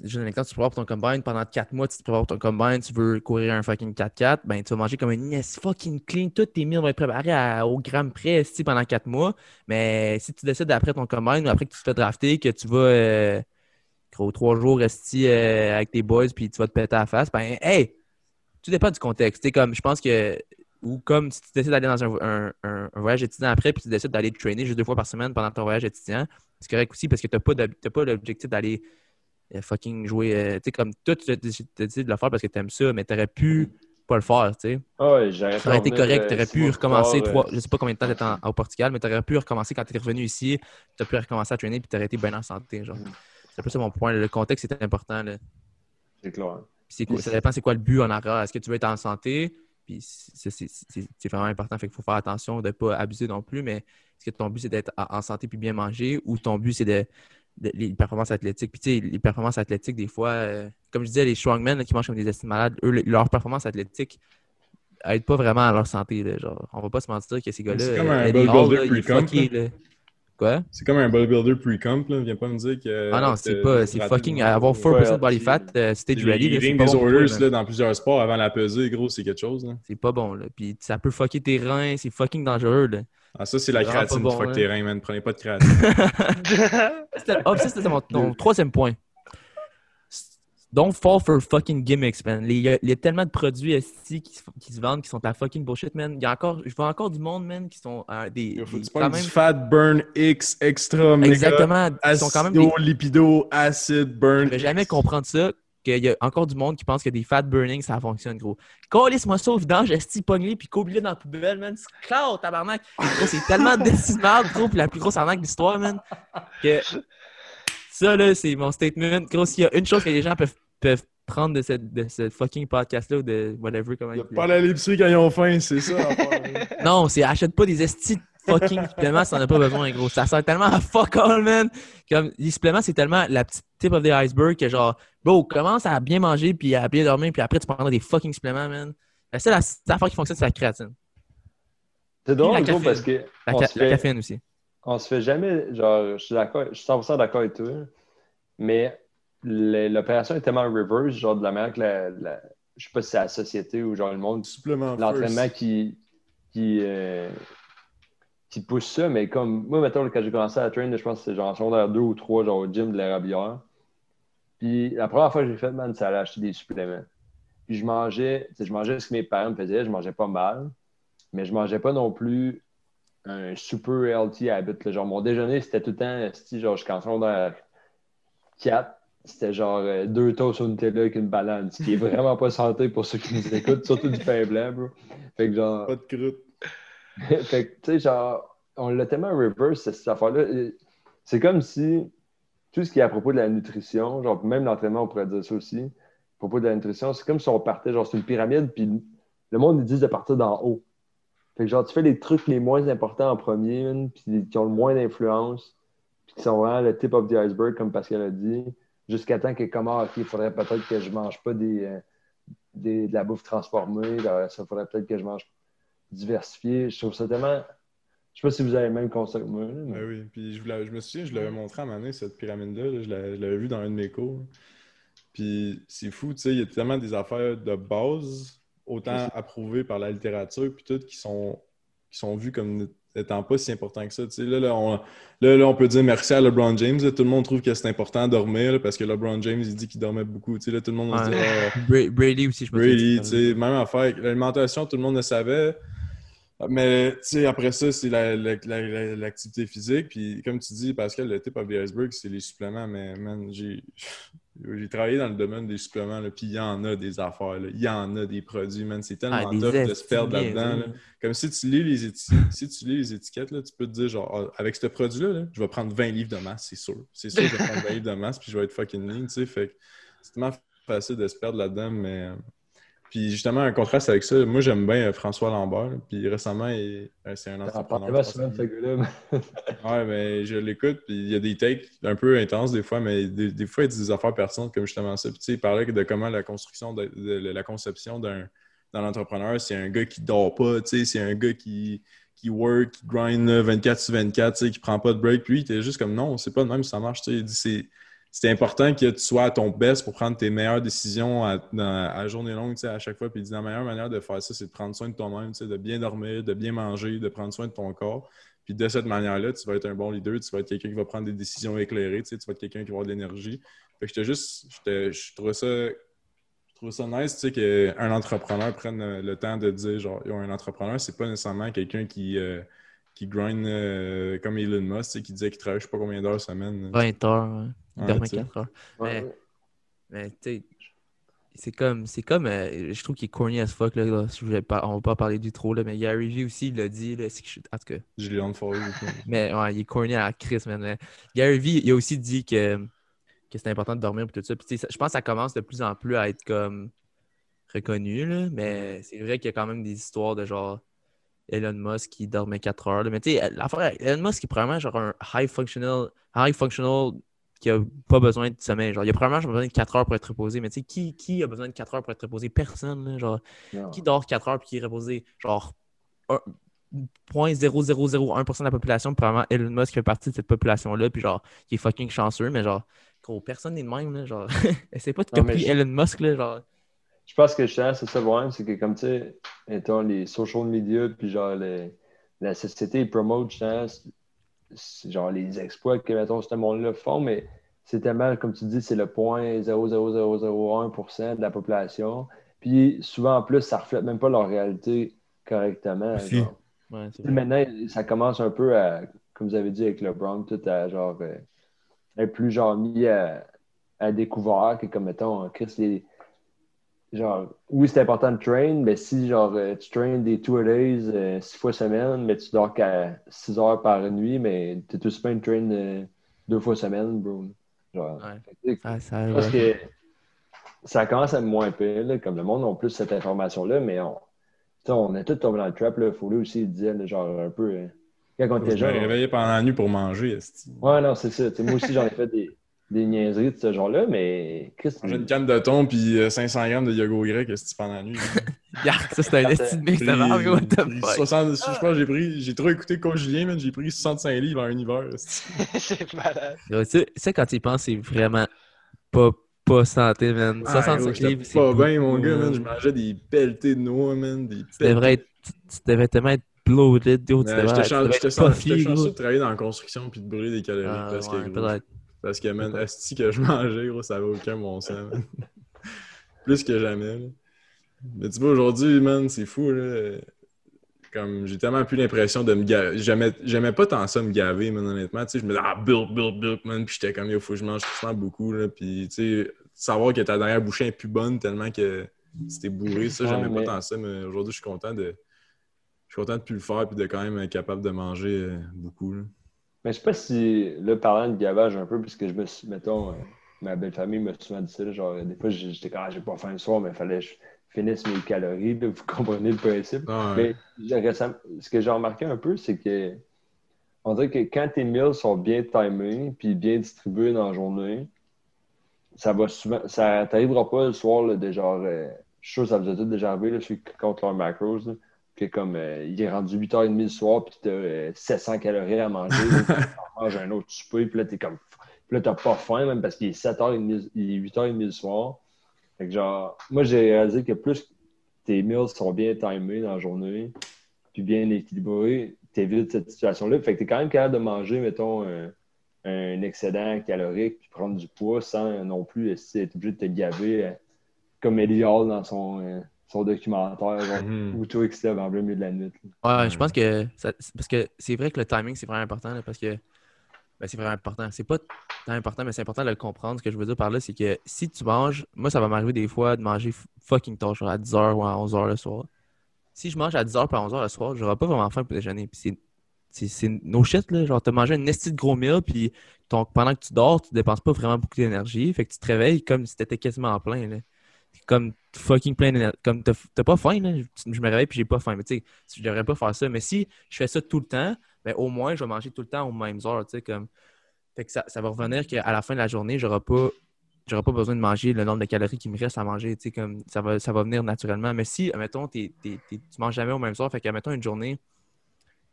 j'ai un exemple, tu te prépares pour ton combine, pendant 4 mois, tu te prépares pour ton combine, tu veux courir un fucking 4-4, ben tu vas manger comme une yes fucking clean, toutes tes meals vont être préparés à- au gramme près pendant 4 mois. Mais si tu décides après ton combine ou après que tu te fais drafter, que tu vas euh, gros 3 jours esti, euh, avec tes boys puis tu vas te péter à la face, ben hey, tout dépend du contexte. Comme je pense que ou comme si tu décides d'aller dans un, un- un- un voyage étudiant après, puis tu décides d'aller te trainer juste deux fois par semaine pendant ton voyage étudiant, c'est correct aussi parce que tu n'as pas, pas l'objectif d'aller euh, fucking jouer. euh, tu sais, comme toi, tu as décidé de le faire parce que tu aimes ça, mais tu aurais pu pas le faire, tu sais. Ah ouais, j'aurais Ça aurait été correct, tu aurais pu recommencer trois... je sais pas combien de temps tu étais au Portugal, mais tu aurais pu recommencer quand tu es revenu ici, tu as pu recommencer à trainer, puis tu aurais été bien en santé. genre. C'est un peu ça mon point. Le contexte est important. Là. C'est clair. Quoi- ça dépend c'est quoi le but en arrière. Est-ce que tu veux être en santé? Puis c'est- vraiment important. Fait qu'il faut faire attention de ne pas abuser non plus. Mais est-ce que ton but c'est d'être en santé puis bien manger ou ton but c'est de, de- les performances athlétiques? Puis tu sais, les performances athlétiques, des fois, euh, comme je disais, les strongmen là, qui mangent comme des estimes malades, eux, le- leurs performances athlétiques aident pas vraiment à leur santé. Là, genre, on va pas se mentir que ces gars-là. C'est comme euh, un bodybuilder pre-comp, là. Quoi? C'est comme un bodybuilder pre-comp, là. Viens pas me dire que. Ah non, c'est pas. C'est fucking. Avoir 4% de body fat, euh, stage Les ready, c'est pas toi, disorders là. dans plusieurs sports avant la pesée, gros, c'est quelque chose. Là. C'est pas bon, là. Puis ça peut fucker tes reins, c'est fucking dangereux, là. Ah, ça, c'est la créatine qui fuck hein. tes reins, man. Prenez pas de créatine. Ah, puis ça, c'était mon, mon troisième point. Don't fall for fucking gimmicks, man. Il y, a- il y a tellement de produits esti qui, se- qui se vendent qui sont de la fucking bullshit, man. Il y a encore, je vois encore du monde, man, qui sont euh, des, Faut des- quand même. du fat burn X extra, méga. Exactement. Ils sont quand même des, lipido, acid, burn. Je vais jamais comprendre ça, qu'il y a encore du monde qui pense que des fat burning, ça fonctionne, gros. Calisse-moi ça au vidange, esti pogné, puis combine dans la poubelle, man. C'est clair, tabarnak. C'est tellement décimable, gros, puis la plus grosse arnaque de l'histoire, man. Que ça, là, c'est mon statement. Gros, s'il y a une chose que les gens peuvent, peuvent prendre de, cette, de ce fucking podcast-là, ou de whatever, comment Il y a il pas à l'épicerie quand ils ont faim, c'est ça. Non, c'est achète pas des estis de fucking suppléments si t'en as pas besoin, gros. Ça sert tellement à fuck all, man. Comme, les suppléments, c'est tellement la petite tip of the iceberg que genre, bro, commence à bien manger puis à bien dormir puis après tu prendras des fucking suppléments, man. La seule affaire qui fonctionne, c'est la créatine. C'est drôle, la gros, parce que La, ca- la caféine aussi. On se fait jamais, genre, je suis d'accord, je suis 100% d'accord avec toi, mais l'opération est tellement reverse, genre, de la manière que la, la- je sais pas si c'est la société ou genre le monde, l'entraînement qui, qui, euh, qui pousse ça, mais comme, moi, mettons, quand j'ai commencé à train, je pense que c'est genre en secondaire 2 ou 3, genre au gym de l'érablière, puis la première fois que j'ai fait, man, c'est aller acheter des suppléments. Puis je mangeais, tu sais, je mangeais ce que mes parents me faisaient, je mangeais pas mal, mais je mangeais pas non plus un super healthy habit. là. Genre, mon déjeuner, c'était tout le temps, genre, jusqu'en secondaire 4. c'était genre euh, deux toasts au Nutella avec une banane, ce qui est vraiment pas santé pour ceux qui nous écoutent, surtout du pain blanc, bro. Fait que genre. Pas de croûte. fait que, tu sais, genre, on l'a tellement reverse, cette, cette affaire-là. C'est comme si tout ce qui est à propos de la nutrition, genre, même l'entraînement, on pourrait dire ça aussi, à propos de la nutrition, c'est comme si on partait, genre, sur une pyramide, puis le monde, ils disent de partir d'en haut. Fait que, genre, tu fais les trucs les moins importants en premier, puis qui ont le moins d'influence, puis qui sont vraiment le tip of the iceberg, comme Pascal a dit, jusqu'à temps que, comment, OK, il faudrait peut-être que je mange pas des, euh, des- de la bouffe transformée, là, ça faudrait peut-être que je mange diversifié. Je trouve ça tellement. Je sais pas si vous avez le même concept que moi. mais- Ben oui, puis je, je me souviens, je l'avais montré à un moment donné, cette pyramide-là, là, je l'avais je l'avais vu dans un de mes cours. Puis c'est fou, tu sais, il y a tellement des affaires de base, autant approuvées par la littérature, puis toutes qui sont, qui sont vues comme n'étant pas si importants que ça. Tu sais, là, là, on, là, là, on peut dire merci à LeBron James. là, tout le monde trouve que c'est important de dormir là, parce que LeBron James, il dit qu'il dormait beaucoup. Tu sais, là, tout le monde va se Ah, Bra- Brady aussi, je pense. Brady, tu sais, même affaire. L'alimentation, tout le monde le savait. Mais, tu sais, après ça, c'est la- la- la- la- l'activité physique. Puis, comme tu dis, Pascal, le tip of the iceberg, c'est les suppléments. Mais, man, j'ai j'ai travaillé dans le domaine des suppléments, là, puis il y en a des affaires. là. Il y en a des produits, man. C'est tellement Ah, tough de se perdre là-dedans. là. Comme si tu lis les étiquettes, si tu lis les étiquettes, là, tu peux te dire, genre, Ah, avec ce produit-là, là, je vais prendre 20 livres de masse, c'est sûr. C'est sûr que je vais prendre 20 livres de masse, puis je vais être fucking lean. Fait c'est tellement facile de se perdre là-dedans, mais. Euh, Puis justement, un contraste avec ça, moi j'aime bien euh, François Lambert, puis récemment, il- euh, c'est un entrepreneur. pas souvent ce gars-là. Ouais, mais je l'écoute, puis il y a des takes un peu intenses des fois, mais des, des fois, il dit des affaires pertinentes comme justement ça. Puis tu sais, il parlait de comment la construction, de, de- la conception d'un dans l'entrepreneur, c'est un gars qui dort pas, tu sais, c'est un gars qui, qui work, qui grind là, 24 sur 24, tu sais, qui prend pas de break. Puis lui, il était juste comme non, c'est pas de même, ça marche, tu sais. Il dit c'est. C'est important que tu sois à ton best pour prendre tes meilleures décisions à, journée longue, à chaque fois. Puis la meilleure manière de faire ça, c'est de prendre soin de toi-même, de bien dormir, de bien manger, de prendre soin de ton corps. Puis de cette manière-là, tu vas être un bon leader, tu vas être quelqu'un qui va prendre des décisions éclairées, tu, vas être quelqu'un qui va avoir de l'énergie. Fait que j'étais juste, je trouve ça, je ça nice, qu'un entrepreneur prenne le, temps de dire, genre, un entrepreneur, c'est pas nécessairement quelqu'un qui, euh, qui grind euh, comme Elon Musk, qui disait qu'il travaille je sais pas combien d'heures semaine. 20 heures. ouais. Il Ouais, dormait tu sais. 4 heures. Ouais, Mais- ouais. Mais tu sais, c'est comme, c'est comme, euh, je trouve qu'il est corny as fuck, là, là, je pas, on va pas parler du trop, là, mais Gary Vee aussi, il l'a dit, là, c'est que je- en tout cas, Julian Fowler. mais ouais, il est corny à la Chris, man. mais Gary Vee, il a aussi dit que, que c'est important de dormir et tout ça, puis tu sais, ça- je pense que ça commence de plus en plus à être comme reconnu, là, mais c'est vrai qu'il y a quand même des histoires de genre Elon Musk qui dormait 4 heures, là. mais tu sais, l'affaire, Elon Musk est probablement genre un high functional, high functional qui a pas besoin de sommeil. Genre, il a probablement genre, besoin de 4 heures pour être reposé. Mais tu sais, qui, qui a besoin de 4 heures pour être reposé? Personne. Là, genre, Non. qui dort 4 heures puis qui est reposé? Genre, un- 0.0001% de la population. Probablement Elon Musk fait partie de cette population-là. Puis genre, il est fucking chanceux. Mais genre, gros, personne n'est de même. Là, genre, essaie pas de copier Elon Musk. Là, genre. Je pense que justement, c'est ça le problème, c'est que comme tu sais, étant les social media, puis genre les- la société, ils promotent justement, genre les exploits que mettons, ce monde-là font, mais c'est tellement, comme tu dis, c'est le point 0,0001% de la population. Puis souvent en plus, ça reflète même pas leur réalité correctement. Ouais. Maintenant, ça commence un peu à, comme vous avez dit avec LeBron, tout à genre euh, être plus genre mis à, à découvert que comme mettons, Chris, les, genre, oui, c'est important de train, mais si genre euh, tu traînes des two a days euh, six fois semaine, mais tu dors qu'à six heures par nuit, mais t'es tout bien une train euh, deux fois semaine, bro. Genre, Ouais. fait que, Ah, ça, je ouais. que ça commence à être moins pire, là, comme le monde a plus cette information-là, mais on, on est tous tombés dans le trap, là. Faut aussi le dire, genre un peu. quand on Je était me jeune. on- réveillais pendant la nuit pour manger. esti. Ouais, non, c'est ça. Moi aussi, j'en ai fait des, des niaiseries de ce genre-là, mais Chris, Manger une canne de thon puis euh, 500 grammes de yogourt grec esti, pendant la nuit. Yark, ça, c'est un esti de mix de Pris- merde, what the pris fuck? 60 je pense que j'ai pris, j'ai trop écouté Coach Julien, man, j'ai pris 65 livres en un hiver. c'est malade. Tu sais, tu quand tu y penses, c'est vraiment pas, pas santé, man. Ah, 65 gros, j'étais livres, c'est pas bien, mon gars, man. Je mangeais des pelletés de noix, man. Des Tu pelletés. devrais, être, tu, tu devrais tellement être bloated, tu Euh, devrais, J'étais tu chanceux de travailler dans la construction puis de brûler des calories Ah, parce, ouais, que. Parce que, man, esti que je mangeais, gros, ça avait aucun bon sens, man. Plus que jamais, là. Mais tu vois, aujourd'hui, man, c'est fou, là. Comme j'ai tellement plus l'impression de me gaver. J'aimais, j'aimais pas tant ça me gaver, man, honnêtement. Tu sais, je me disais, ah, build, build, build, man. Puis j'étais comme, il faut que je mange tout beaucoup, là. Puis, tu sais, savoir que ta dernière bouchée est plus bonne tellement que c'était bourré, ça, Ouais, j'aimais mais- pas tant ça. Mais aujourd'hui, je suis content de. Je suis content de plus le faire puis de quand même être capable de manger euh, beaucoup, là. Mais je sais pas si, là, parlant de gavage un peu, puisque je me suis, mettons, euh, ma belle famille m'a souvent dit ça, genre, des fois, j'étais comme, ah, j'ai pas faim le soir, mais il fallait que je finisse mes calories, là, vous comprenez le principe. Ah, ouais. Mais ce que j'ai remarqué un peu, c'est que on dirait que quand tes meals sont bien timés puis bien distribués dans la journée, ça va souvent. Ça t'arrivera pas le soir là, de genre. euh, je suis sûr que ça vous a tout déjà arrivé, là, ceux qui comptent leurs macros. Là, que comme euh, il est rendu 8h30 le soir, puis tu as 700 calories à manger, tu manges un autre souper, puis là, t'es comme. Puis là, t'as pas faim, même parce qu'il est 7h30, il est 8h30 le soir. Fait que genre, moi, j'ai réalisé que plus tes meals sont bien timés dans la journée, puis bien équilibrés, t'évites cette situation-là. Fait que t'es quand même capable de manger, mettons, un, un excédent calorique, puis prendre du poids sans non plus essayer d'être obligé de te gaver euh, comme Hall dans son, euh, son documentaire, genre, où toi qui se lève en plein milieu de la nuit. là. Ouais, je pense que. ça- parce que c'est vrai que le timing, c'est vraiment important. là, parce que. Ben, c'est vraiment important. C'est pas tant important, mais c'est important de le comprendre. Ce que je veux dire par là, c'est que si tu manges. Moi, ça va m'arriver des fois de manger fucking tard, genre à 10h ou à 11h le soir. Si je mange à 10h puis à 11h le soir, j'aurai pas vraiment faim pour déjeuner. Puis c'est. C'est c'est no shit, là. Genre, t'as mangé un esti de gros meal, puis ton, pendant que tu dors, tu dépenses pas vraiment beaucoup d'énergie. Fait que tu te réveilles comme si t'étais quasiment en plein, là. Comme fucking plein. Comme t'as pas faim, là. Je me réveille puis j'ai pas faim. Mais tu sais, je devrais pas faire ça. Mais si je fais ça tout le temps, ben au moins, je vais manger tout le temps aux mêmes heures, tu sais, comme... Fait que ça, ça va revenir qu'à la fin de la journée, j'aurai pas... J'aurai pas besoin de manger le nombre de calories qui me reste à manger, tu sais, comme ça va, ça va venir naturellement. Mais si, mettons, tu manges jamais aux mêmes heures, fait que, mettons, une journée,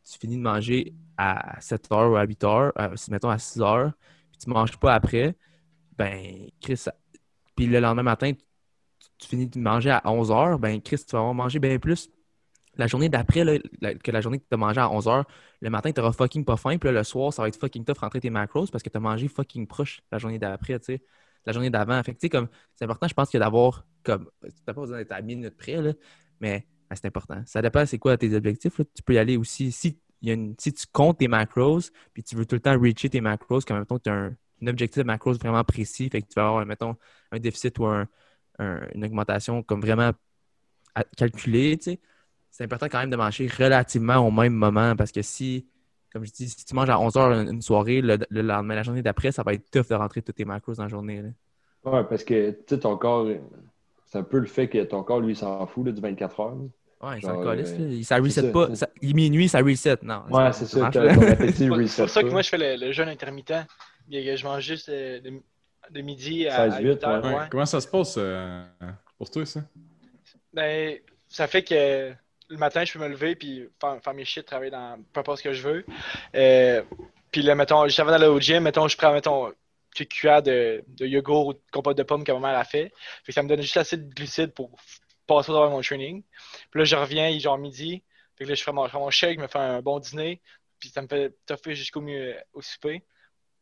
tu finis de manger à 7 heures ou à 8 heures, euh, mettons à 6 heures, puis tu manges pas après, ben, Chris, ça- puis le lendemain matin, tu, tu finis de manger à 11 heures, ben, Chris, tu vas avoir mangé bien plus la journée d'après, que la journée que tu as mangé à 11h, le matin, tu auras fucking pas faim. Puis là, le soir, ça va être fucking tough rentrer tes macros parce que tu as mangé fucking proche la journée d'après, tu sais. La journée d'avant. Fait que, tu sais, comme, c'est important, je pense, que d'avoir, comme, tu n'as pas besoin d'être à minute près, là, mais ben, c'est important. Ça dépend c'est quoi tes objectifs. Tu peux y aller aussi. Si, y a une, si tu comptes tes macros, puis tu veux tout le temps reacher tes macros, comme, mettons, tu as un, un objectif macros vraiment précis, fait que tu vas avoir, mettons, un déficit ou un- un- une augmentation comme vraiment calculée, tu sais c'est important quand même de manger relativement au même moment parce que si, comme je dis, si tu manges à 11h une, une soirée, le, le lendemain, la journée d'après, ça va être tough de rentrer tous tes macros dans la journée. là. Ouais, parce que, tu sais, ton corps, c'est un peu le fait que ton corps, lui, s'en fout là, du 24 heures. Ouais, Genre, euh. Il- Ça reset ça, pas. ça- il est minuit, ça reset. Non. Ouais, c'est ça, C'est pour, ça que moi, je fais le, le jeûne intermittent. Je mange juste euh, de midi à, 16, à 8, 8 heures. ouais. ouais. Comment ça se passe euh, pour toi, ça? Ben, ça fait que le matin, je peux me lever puis faire, faire mes shit, travailler dans peu importe ce que je veux. Euh, puis là, mettons, avant d'aller au gym, mettons, je prends, mettons, quelques cuillères de, de yogourt ou de compote de pommes que ma mère a fait. Fait que ça me donne juste assez de glucides pour passer à mon training. Puis là, je reviens, il est genre midi. Fait que là, je fais mon, je fais mon shake, je me fais un bon dîner. Puis ça me fait toffer jusqu'au mieux au souper.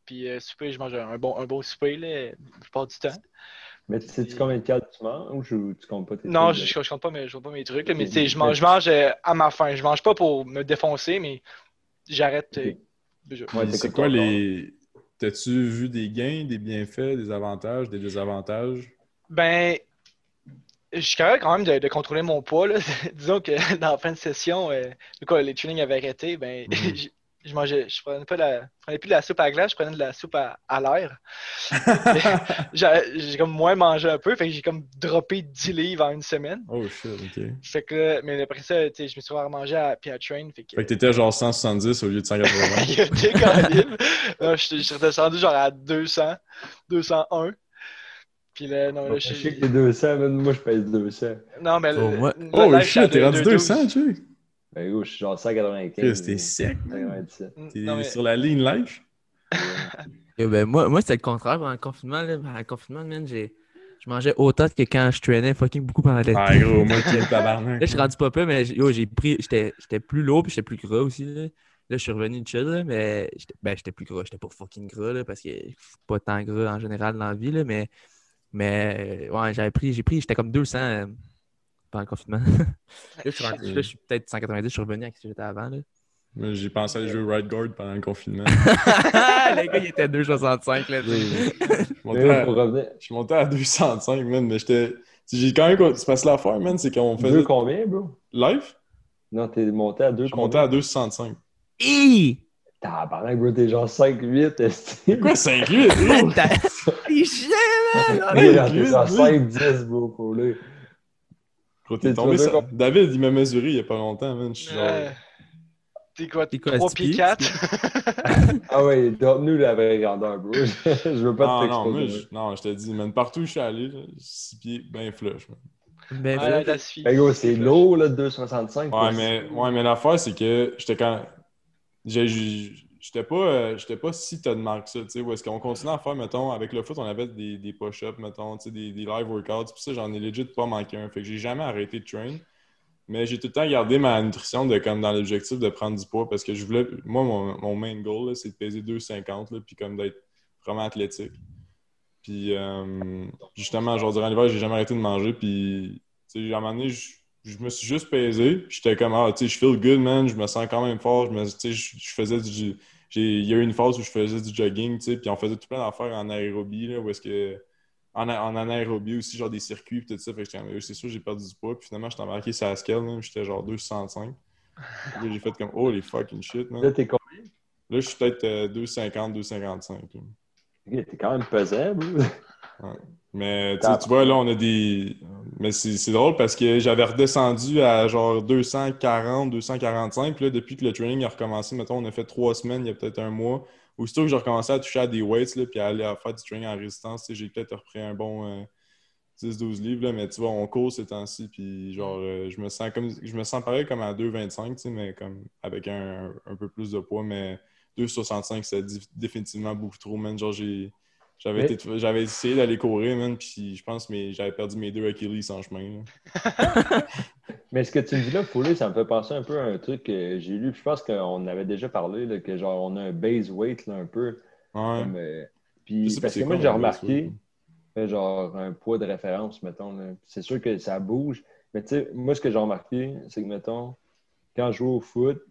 Puis euh, souper, je mange un bon, un bon souper, là, la plupart du temps. Mais tu sais-tu combien de calories tu manges ou tu comptes pas tes Non, trucs, je, je compte pas mes, je compte pas mes trucs, là, mais tu sais, je mange, je mange euh, à ma faim. Je mange pas pour me défoncer, mais j'arrête euh, Ok. déjà. Ouais, c'est quoi les. T'as-tu vu des gains, des bienfaits, des avantages, des désavantages? Ben, je suis capable quand même de, de contrôler mon poids. Là. Disons que dans la fin de session, euh, quoi, les trainings avaient arrêté, ben, Mhm. je, je mangeais, je prenais pas la, je prenais plus de la soupe à glace, je prenais de la soupe à, à l'air. J'ai comme moins mangé un peu, fait que j'ai comme droppé 10 livres en une semaine. oh shit, ok. Fait que, là, mais après ça, tu sais, je me suis remangé à, puis à train. Fait que, Fait que t'étais genre 170 au lieu de 180. Il a été quand même. Non, je, suis redescendu genre à 200, 201. Puis là, non, là, Je je sais que t'es 200, man. moi je pèse 200. Non, mais Oh, le- moi- le oh shit, t'es rendu 212. 200, tu sais. Ben gros, je suis genre 195. Chris, t'es sec. 197. T'es sur la ligne live. Ben, moi, moi c'était le contraire pendant le confinement. Là. Pendant le confinement, man, j'ai- je mangeais autant que quand je traînais fucking beaucoup pendant l'été. Ah, gros, moi, qui est tabarnak. Là, je suis rendu pas peu, mais j'ai yo, j'ai pris. J'étais j'étais plus lourd puis j'étais plus gras aussi. Là, Là, je suis revenu de chill, là, mais j'étais ben, j'étais plus gras. J'étais pas fucking gras là, parce que je suis pas tant gras en général dans la vie. Là, mais mais ouais, j'avais pris, j'ai pris, j'étais comme 200 euh, pendant le confinement. là, je suis, rendu- là, je suis peut-être 190, je suis revenu à ce que j'étais avant. Là. J'ai pensé à jouer right guard pendant le confinement. les gars, il était 2,65. Là. Je montais Mais à- pour revenir, je suis monté à 205, man, mais j'étais. J'ai quand même. C'est parce que l'affaire, man, c'est qu'on deux faisait combien, bro? live. Non, t'es monté à deux Je suis monté à 265. Hi! Tabarnak, bro, t'es genre 5-8, est Quoi, 5-8? gros? T'as- Il est chiant, man! Ouais, T'es genre oui. 5-10, bro, pour lui. Gros, t'es tombé ça. David, il m'a mesuré il y a pas longtemps, man. Je suis genre. Euh, T'es quoi, T'es quoi, 3 six pieds pieds? 4? Ah ouais, donne-nous la vraie grandeur, bro. je veux pas Non, te non, t'exposer. je, non, je te dis, man, partout où je suis allé, 6 pieds, ben flush, man. Ben, la suffit. Ben, gros, c'est lourd, là, 2,65. Ouais, mais, ouais, mais l'affaire, c'est que j'étais quand. j'ai- j'ai- J'étais pas, euh, j'étais pas si t'as de marque ça, tu sais, est-ce qu'on continue à faire, mettons, avec le foot, on avait des, des push-ups, mettons, tu sais, des, des live workouts, puis ça, j'en ai legit pas manqué un. Fait que j'ai jamais arrêté de train. Mais j'ai tout le temps gardé ma nutrition de, comme dans l'objectif de prendre du poids parce que je voulais. Moi, mon, mon main goal, c'est de peser 2,50, là, puis comme d'être vraiment athlétique. Puis, euh, justement, genre, durant l'hiver, j'ai jamais arrêté de manger, puis, tu sais, à un moment donné, je, je me suis juste pesé, j'étais comme, ah, tu sais, je feel good, man, je me sens quand même fort, je me, je faisais du. Il y a eu une phase où je faisais du jogging, tu sais, puis on faisait tout plein d'affaires en aérobie, là, où est-ce que. En, en anaérobie aussi, genre des circuits, puis tout ça. Fait que c'est sûr, j'ai perdu du poids, puis finalement, j'étais embarqué sur la scale, j'étais genre 265. Là, j'ai fait comme, oh, les fucking shit, man. Là, t'es combien? Là, je suis peut-être euh, 250, 255. là. Ok, T'es quand même pesant, bro. Mais tu vois, là, on a des. Mais c'est drôle parce que j'avais redescendu à genre 240, 245. Puis là, depuis que le training a recommencé, mettons, on a fait trois semaines, il y a peut-être un mois. Aussitôt que j'ai recommencé à toucher à des weights, là, puis à aller à faire du training en résistance, j'ai peut-être repris un bon euh, 10-12 livres. Là, mais tu vois, on court ces temps-ci. Puis genre, euh, je me sens comme. Je me sens pareil comme à 2,25, tu sais, mais comme avec un, un peu plus de poids. Mais 2,65, c'est définitivement beaucoup trop. Genre, j'ai. J'avais, été- j'avais essayé d'aller courir, man, puis je pense que j'avais perdu mes deux Achilles en chemin. Mais ce que tu me dis là, Foulé, ça me fait penser un peu à un truc que j'ai lu. puis Je pense qu'on avait déjà parlé, là, que genre on a un base weight là, un peu. Ouais. Comme, euh, puis parce que moi j'ai remarqué, euh, genre un poids de référence, mettons. là. C'est sûr que ça bouge. Mais tu sais, moi ce que j'ai remarqué, c'est que mettons, quand je joue au foot,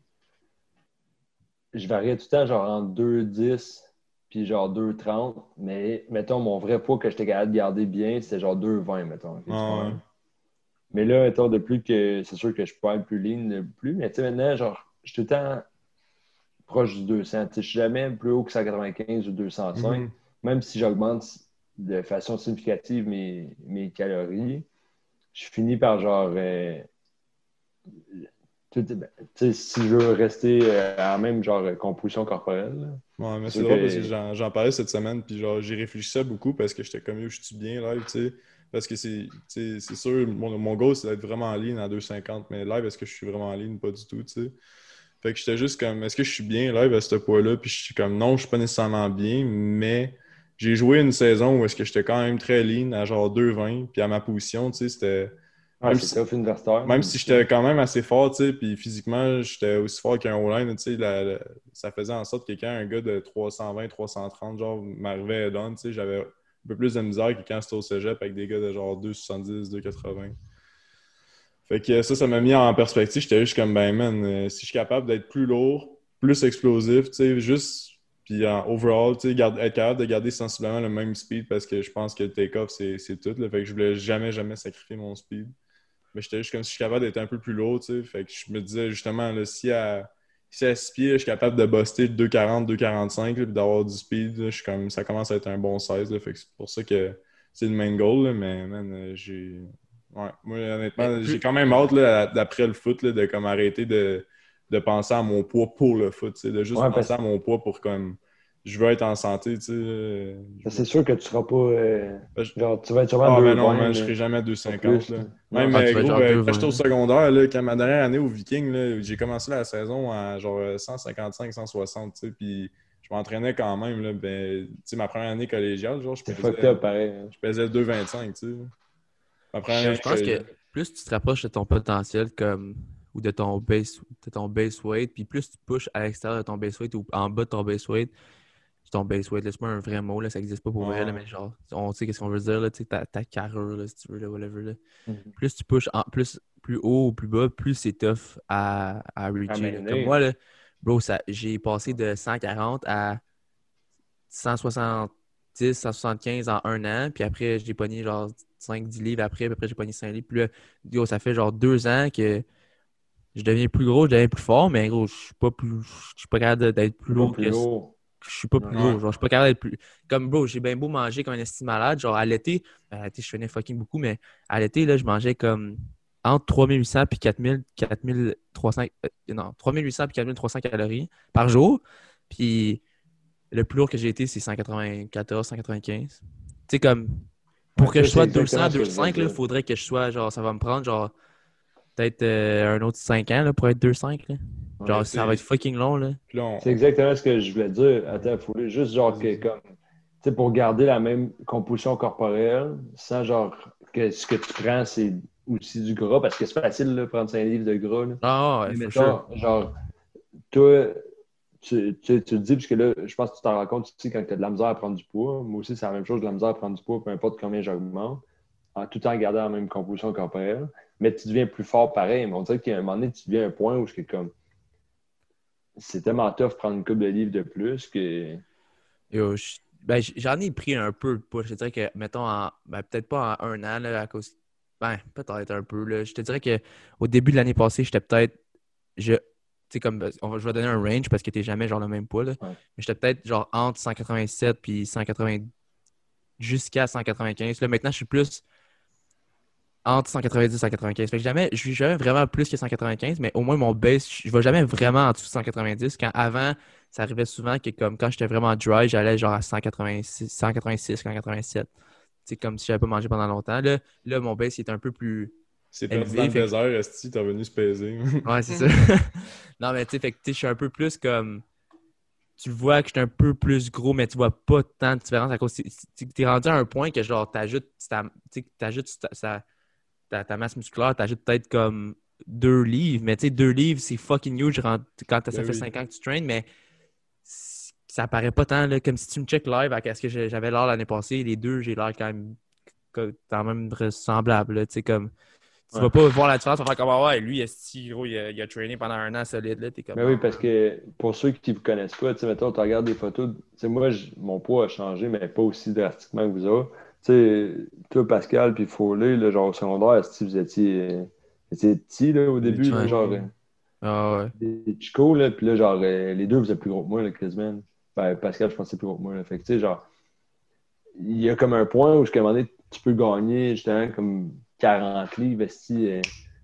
je variais tout le temps genre entre 2,10 puis genre 2,30. Mais mettons, mon vrai poids que j'étais capable de garder bien, c'était genre 2,20, mettons. Ouais. Mais là, mettons, depuis que c'est sûr que je peux être plus lean, le plus, mais tu sais, maintenant, genre, je suis tout le temps proche du 200. Tu sais, je suis jamais plus haut que 195 ou 205, Mhm. même si j'augmente de façon significative mes, mes calories. Je finis par genre. euh, tout- ben, si je veux rester euh, en même genre composition corporelle. Ouais, mais c'est drôle parce que j'en, parlais cette semaine, puis genre, j'ai réfléchi ça beaucoup parce que j'étais comme, je suis bien live, tu sais. Parce que c'est, sûr, mon, mon goal, c'est d'être vraiment en ligne à 2,50, mais live, est-ce que je suis vraiment en ligne? Pas du tout, tu sais. Fait que j'étais juste comme, est-ce que je suis bien live à ce poids-là? Puis je suis comme, non, je suis pas nécessairement bien, mais j'ai joué une saison où est-ce que j'étais quand même très lean à genre 2,20, puis à ma position, tu sais, c'était. Ouais, Même si- universitaire. Même si j'étais quand même assez fort, tu sais, puis physiquement, j'étais aussi fort qu'un O-line, tu sais, la- la- ça faisait en sorte que quand un gars de 320, 330, genre, m'arrivait à tu sais, j'avais un peu plus de misère que quand c'était au cégep avec des gars de genre 270, 280. Fait que ça, ça m'a mis en perspective. J'étais juste comme, ben, man, euh, si je suis capable d'être plus lourd, plus explosif, tu sais, juste, puis en overall, tu sais, être capable de garder sensiblement le même speed parce que je pense que le take-off, c'est c'est tout, là. Fait que je voulais jamais, jamais sacrifier mon speed. Mais j'étais juste comme si je suis capable d'être un peu plus lourd, tu sais. Fait que je me disais justement, là, si à, si à 6 pieds, je suis capable de buster de 2,40, 2,45, là, puis d'avoir du speed, là, je suis comme, ça commence à être un bon 16, là. Fait que c'est pour ça que c'est le main goal, là, mais man, euh, j'ai. Ouais, moi, honnêtement, j'ai quand même hâte, là, d'après le foot, là, de comme arrêter de, de penser à mon poids pour le foot, tu sais, de juste Ouais, penser parce- à mon poids pour comme. Je veux être en santé, tu sais. euh, C'est sûr que tu seras pas. euh, Ben, je- genre, tu vas être sûrement Ah, mais 2,20, non, mais- je serai jamais à 2,50. plus, là. là. Même, Ah, euh, gros, genre euh, 2,20. quand j'étais au secondaire, là, quand ma dernière année au Viking, là, j'ai commencé la saison à genre euh, 155, 160, tu sais, puis je m'entraînais quand même, là, ben, tu sais, ma première année collégiale, genre, je pesais, up, pareil. hein. je pesais 2,25, tu sais. Ma première année Je pense que plus tu te rapproches de ton potentiel comme ou de ton base de ton base weight, puis plus tu pushes à l'extérieur de ton base weight ou en bas de ton base weight, ton base weight. C'est pas un vrai mot, là, ça existe pas pour vrai, là, Ouais. mais genre, on sait qu'est-ce qu'on veut dire, là, tu sais, ta, ta carrure, là, si tu veux, là, whatever. Là. Mhm. Plus tu pushes en, plus, plus haut ou plus bas, plus c'est tough à, à reacher. Comme moi, là, bro, j'ai passé de 140 à 170, 175 en un an, puis après, j'ai pogné genre 5-10 livres après, puis après, j'ai pogné 5 livres. Puis là, yo, ça fait genre deux ans que je deviens plus gros, je deviens plus fort, mais gros, je suis pas plus. Je suis pas capable d'être plus lourd plus que lourd. Je suis pas plus lourd. Genre, je suis pas capable d'être plus. Comme bro, j'ai bien beau manger comme un estime malade. Genre, à l'été, à l'été, je faisais fucking beaucoup, mais à l'été, là, je mangeais comme entre 3800 puis 4000, 4300, euh, non, 3800 puis 4300 calories par jour. Puis le plus lourd que j'ai été, c'est 194, 195. Tu sais, comme pour que je sois c'est exactement 200, ce que je 205, veux il faudrait que je sois, genre, ça va me prendre, genre, peut-être euh, un autre 5 ans là, pour être 205. Là. Genre, Ouais, ça c'est- va être fucking long. Là. Là, on- C'est exactement ce que je voulais dire. Attends, faut juste genre que comme tu sais, pour garder la même composition corporelle, sans genre que ce que tu prends, c'est aussi du gras, parce que c'est facile de prendre 5 livres de gras. là. Ah, ouais, Mais mettons, genre, toi, tu, tu, tu le dis, parce que là, je pense que tu t'en rends compte aussi quand tu as de la misère à prendre du poids. Moi aussi, c'est la même chose, de la misère à prendre du poids, peu importe combien j'augmente, en tout en gardant la même composition corporelle. Mais tu deviens plus fort pareil. Mais on dirait qu'à un moment donné, tu deviens à un point où c'est comme. C'est tellement tough prendre une couple de livres de plus que. Yo, je- ben, j'en ai pris un peu de poids. Je te dirais que, mettons, en, ben, peut-être pas en un an, là, à cause. Ben, peut-être un peu. Là. Je te dirais qu'au début de l'année passée, j'étais peut-être. Je, tu sais, comme, on va, je vais donner un range parce que t'es jamais genre le même poids. Là. Ouais. Mais j'étais peut-être genre entre 187 puis 180 jusqu'à 195. Là, maintenant, je suis plus entre 190 et 195. Fait que jamais, je suis jamais vraiment plus que 195, mais au moins mon base, je vais jamais vraiment en dessous de 190. Quand avant, ça arrivait souvent que comme quand j'étais vraiment dry, j'allais genre à 186, 186, 187. C'est comme si j'avais pas mangé pendant longtemps. Là, là mon base est un peu plus. c'est perdu dans le désert, Esti, t'es revenu se peser. Ouais, c'est ça. non, mais tu sais, fait que tu sais, je suis un peu plus comme. Tu vois que je suis un peu plus gros, mais tu vois pas tant de différence à cause. Tu es rendu à un point que genre t'ajoutes t'ajoutes ta, ta, masse musculaire, t'ajoutes peut-être comme deux livres, mais tu sais, deux livres, c'est fucking huge quand ça Ben fait cinq ans que tu traînes, mais ça paraît pas tant, là, comme si tu me check live à ce que j'avais l'air l'année passée, les deux, j'ai l'air quand même quand même semblable, là, tu comme. Tu Ouais. vas pas voir la différence, tu vas faire comme ah ouais, lui, esti, gros, il a, il a trainé pendant un an solide, là, t'es comme. Mais oui, parce que pour ceux qui ne vous connaissent pas, tu sais, mettons, tu regardes des photos, moi, je- mon poids a changé, mais pas aussi drastiquement que vous autres. Tu sais, toi, Pascal, puis Foley, là, genre au secondaire, si vous étiez, vous étiez petits, là, au début, là, genre, Ah ouais. des chicos, là, puis là, genre, euh, les deux, vous êtes plus gros que moi, là, quasiment. Ben, Pascal, je pense que c'est plus gros que moi, là. Fait que, tu sais, genre, il y a comme un point où, moment donné, tu peux gagner, justement, comme 40 livres, esti, euh,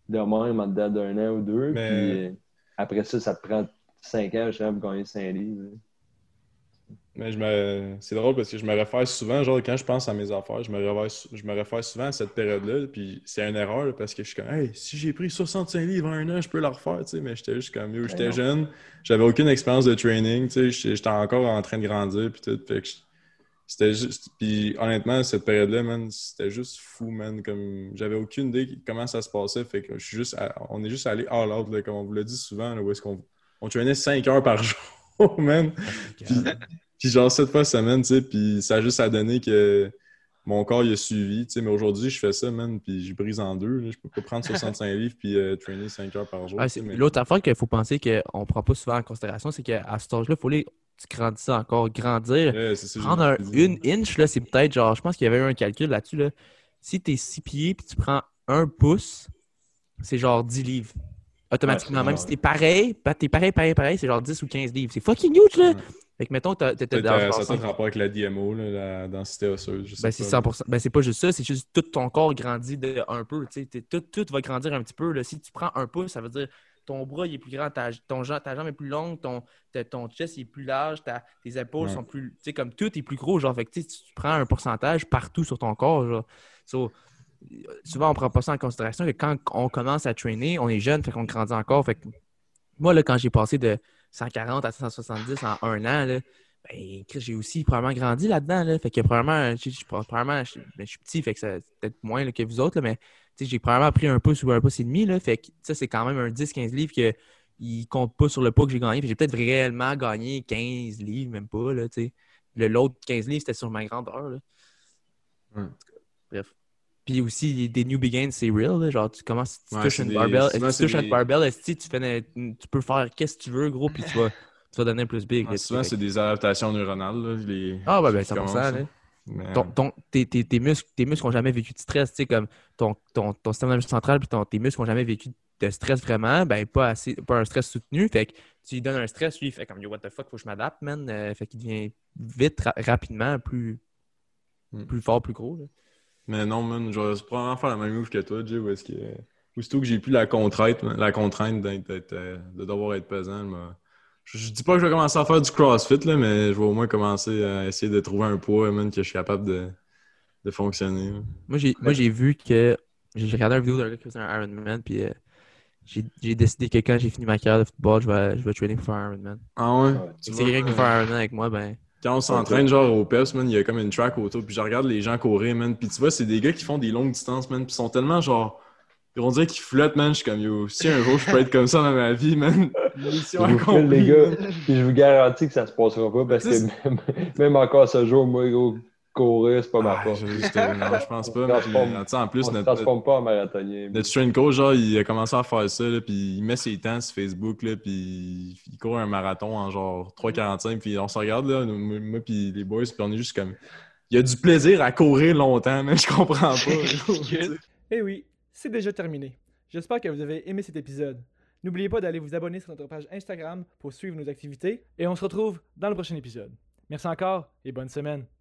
de même, en dedans d'un an ou deux. Mais- Puis euh, après ça, ça te prend 5 ans, justement, pour gagner 5 livres. là. Mais je me... c'est drôle parce que je me réfère souvent, genre quand je pense à mes affaires, je me réfère, je me réfère souvent à cette période-là, puis c'est une erreur parce que je suis comme, hey, si j'ai pris 65 livres en un an, je peux la refaire, tu sais, mais j'étais juste comme, yo, j'étais jeune, j'avais aucune expérience de training, tu sais, j'étais encore en train de grandir, puis tout, fait que c'était juste, puis honnêtement, cette période-là, man, c'était juste fou, man, comme, j'avais aucune idée de comment ça se passait, fait que je suis juste, à- on est juste allé all out, là, comme on vous l'a dit souvent, là, où est-ce qu'on on traînait 5 heures par jour, man. Puis, puis genre sept fois semaine, tu sais, puis ça a juste à donner que mon corps il a suivi, tu sais, mais aujourd'hui je fais ça, man, puis je brise en deux, là. je peux pas prendre 65 livres puis euh, traîner 5 heures par jour. Ah, mais- L'autre affaire qu'il faut penser qu'on prend pas souvent en considération, c'est qu'à cet âge-là, il faut les ça encore, grandir. Ouais, ça, Prendre un- une inch, là, c'est peut-être genre, je pense qu'il y avait eu un calcul là-dessus. Là. Si tu es 6 pieds puis tu prends un pouce, c'est genre 10 livres. Automatiquement. Ouais, Même si t'es pareil, t'es pareil, pareil, pareil, c'est genre 10 ou 15 livres. C'est fucking huge, là! Fait que mettons, t'étais Peut-être, dans ça a rapport avec la DMO, là, la densité osseuse. Je sais Ben, c'est pas. 100%. Ben, c'est pas juste ça, c'est juste tout ton corps grandit de un peu. tu Tout, tout va grandir un petit peu. Là. Si tu prends un pouce, ça veut dire ton bras il est plus grand, ta, ton, ta jambe est plus longue, ton, ton chest il est plus large, ta- tes épaules Ouais. sont plus. Tu sais, comme tout est plus gros. Genre, fait que tu tu prends un pourcentage partout sur ton corps. Genre. So, souvent, on prend pas ça en considération que quand on commence à traîner, on est jeune, fait qu'on grandit encore. Fait que moi, là, quand j'ai passé de 140 à 170 en un an, là, ben, j'ai aussi probablement grandi là-dedans. Là. Fait que probablement, je, je- probablement, je, ben, je suis petit, fait que c'est peut-être moins là, que vous autres, là, mais j'ai probablement pris un pouce ou un pouce et demi. Là, fait que ça, c'est quand même un 10-15 livres que il compte pas sur le poids que j'ai gagné. J'ai peut-être réellement gagné 15 livres, même pas. Là, le l'autre 15 livres, c'était sur ma grandeur. Là. Ouais. Bref. Puis aussi, des new begins, c'est real. là. Genre, tu commences, tu Ouais, touches une des- barbell. souvent, tu touches une des- barbell, esti, tu, fais une- tu peux faire qu'est-ce que tu veux, gros, puis tu vas, tu vas devenir plus big. Souvent, c'est des adaptations neuronales. Là, les... Ah, ouais, ben, qui 100%. commencent, là. là. Mais, Ton, ton- tes, tes- tes muscles, tes muscles n'ont jamais vécu de stress, tu sais, comme ton, ton, ton système nerveux central puis ton- tes muscles n'ont jamais vécu de stress vraiment, ben pas assez, pas un stress soutenu, fait que tu lui donnes un stress, lui, il fait comme yo, what the fuck, faut que je m'adapte, man, Euh, fait qu'il devient vite, ra- rapidement, plus, Hmm. plus fort, plus gros. là. Mais non, man, je vais probablement faire la même move que toi, Jay, où est-ce que. Aussitôt que j'ai plus la contrainte, la contrainte d'être- d'être, euh, de devoir être pesant, elle m'a- je, je dis pas que je vais commencer à faire du CrossFit, là, mais je vais au moins commencer à essayer de trouver un poids, man, que je suis capable de, de fonctionner. là. Moi, j'ai, moi, j'ai vu que j'ai regardé une vidéo d'un gars qui faisait un Ironman, puis euh, j'ai, j'ai décidé que quand j'ai fini ma carrière de football, je vais, je vais training pour faire un Ironman. Ah ouais? Si quelqu'un qui veut faire un Ironman avec moi, ben. Quand on s'entraîne, genre au PEPS, man, il y a comme une track autour, puis je regarde les gens courir, man, puis tu vois, c'est des gars qui font des longues distances, man, puis ils sont tellement genre. Ils vont dire qu'ils flottent, man. Je suis comme, yo, si un jour je peux être comme ça dans ma vie, man, mission Je vous file, accomplie. les gars. Puis je vous garantis que ça se passera pas parce que même, même encore ce jour, moi, gros, courir, c'est pas ma Ah, force. non, je pense pas. Mais, sais, en plus, notre, transforme pas en marathonien. notre strength coach, genre, il a commencé à faire ça, là, puis il met ses temps sur Facebook, là, puis il court un marathon en genre 3,45, puis on se regarde, là, moi, moi puis les boys, puis on est juste comme. Il y a du plaisir à courir longtemps, mais je comprends pas. Eh oui, c'est déjà terminé. J'espère que vous avez aimé cet épisode. N'oubliez pas d'aller vous abonner sur notre page Instagram pour suivre nos activités et on se retrouve dans le prochain épisode. Merci encore et bonne semaine.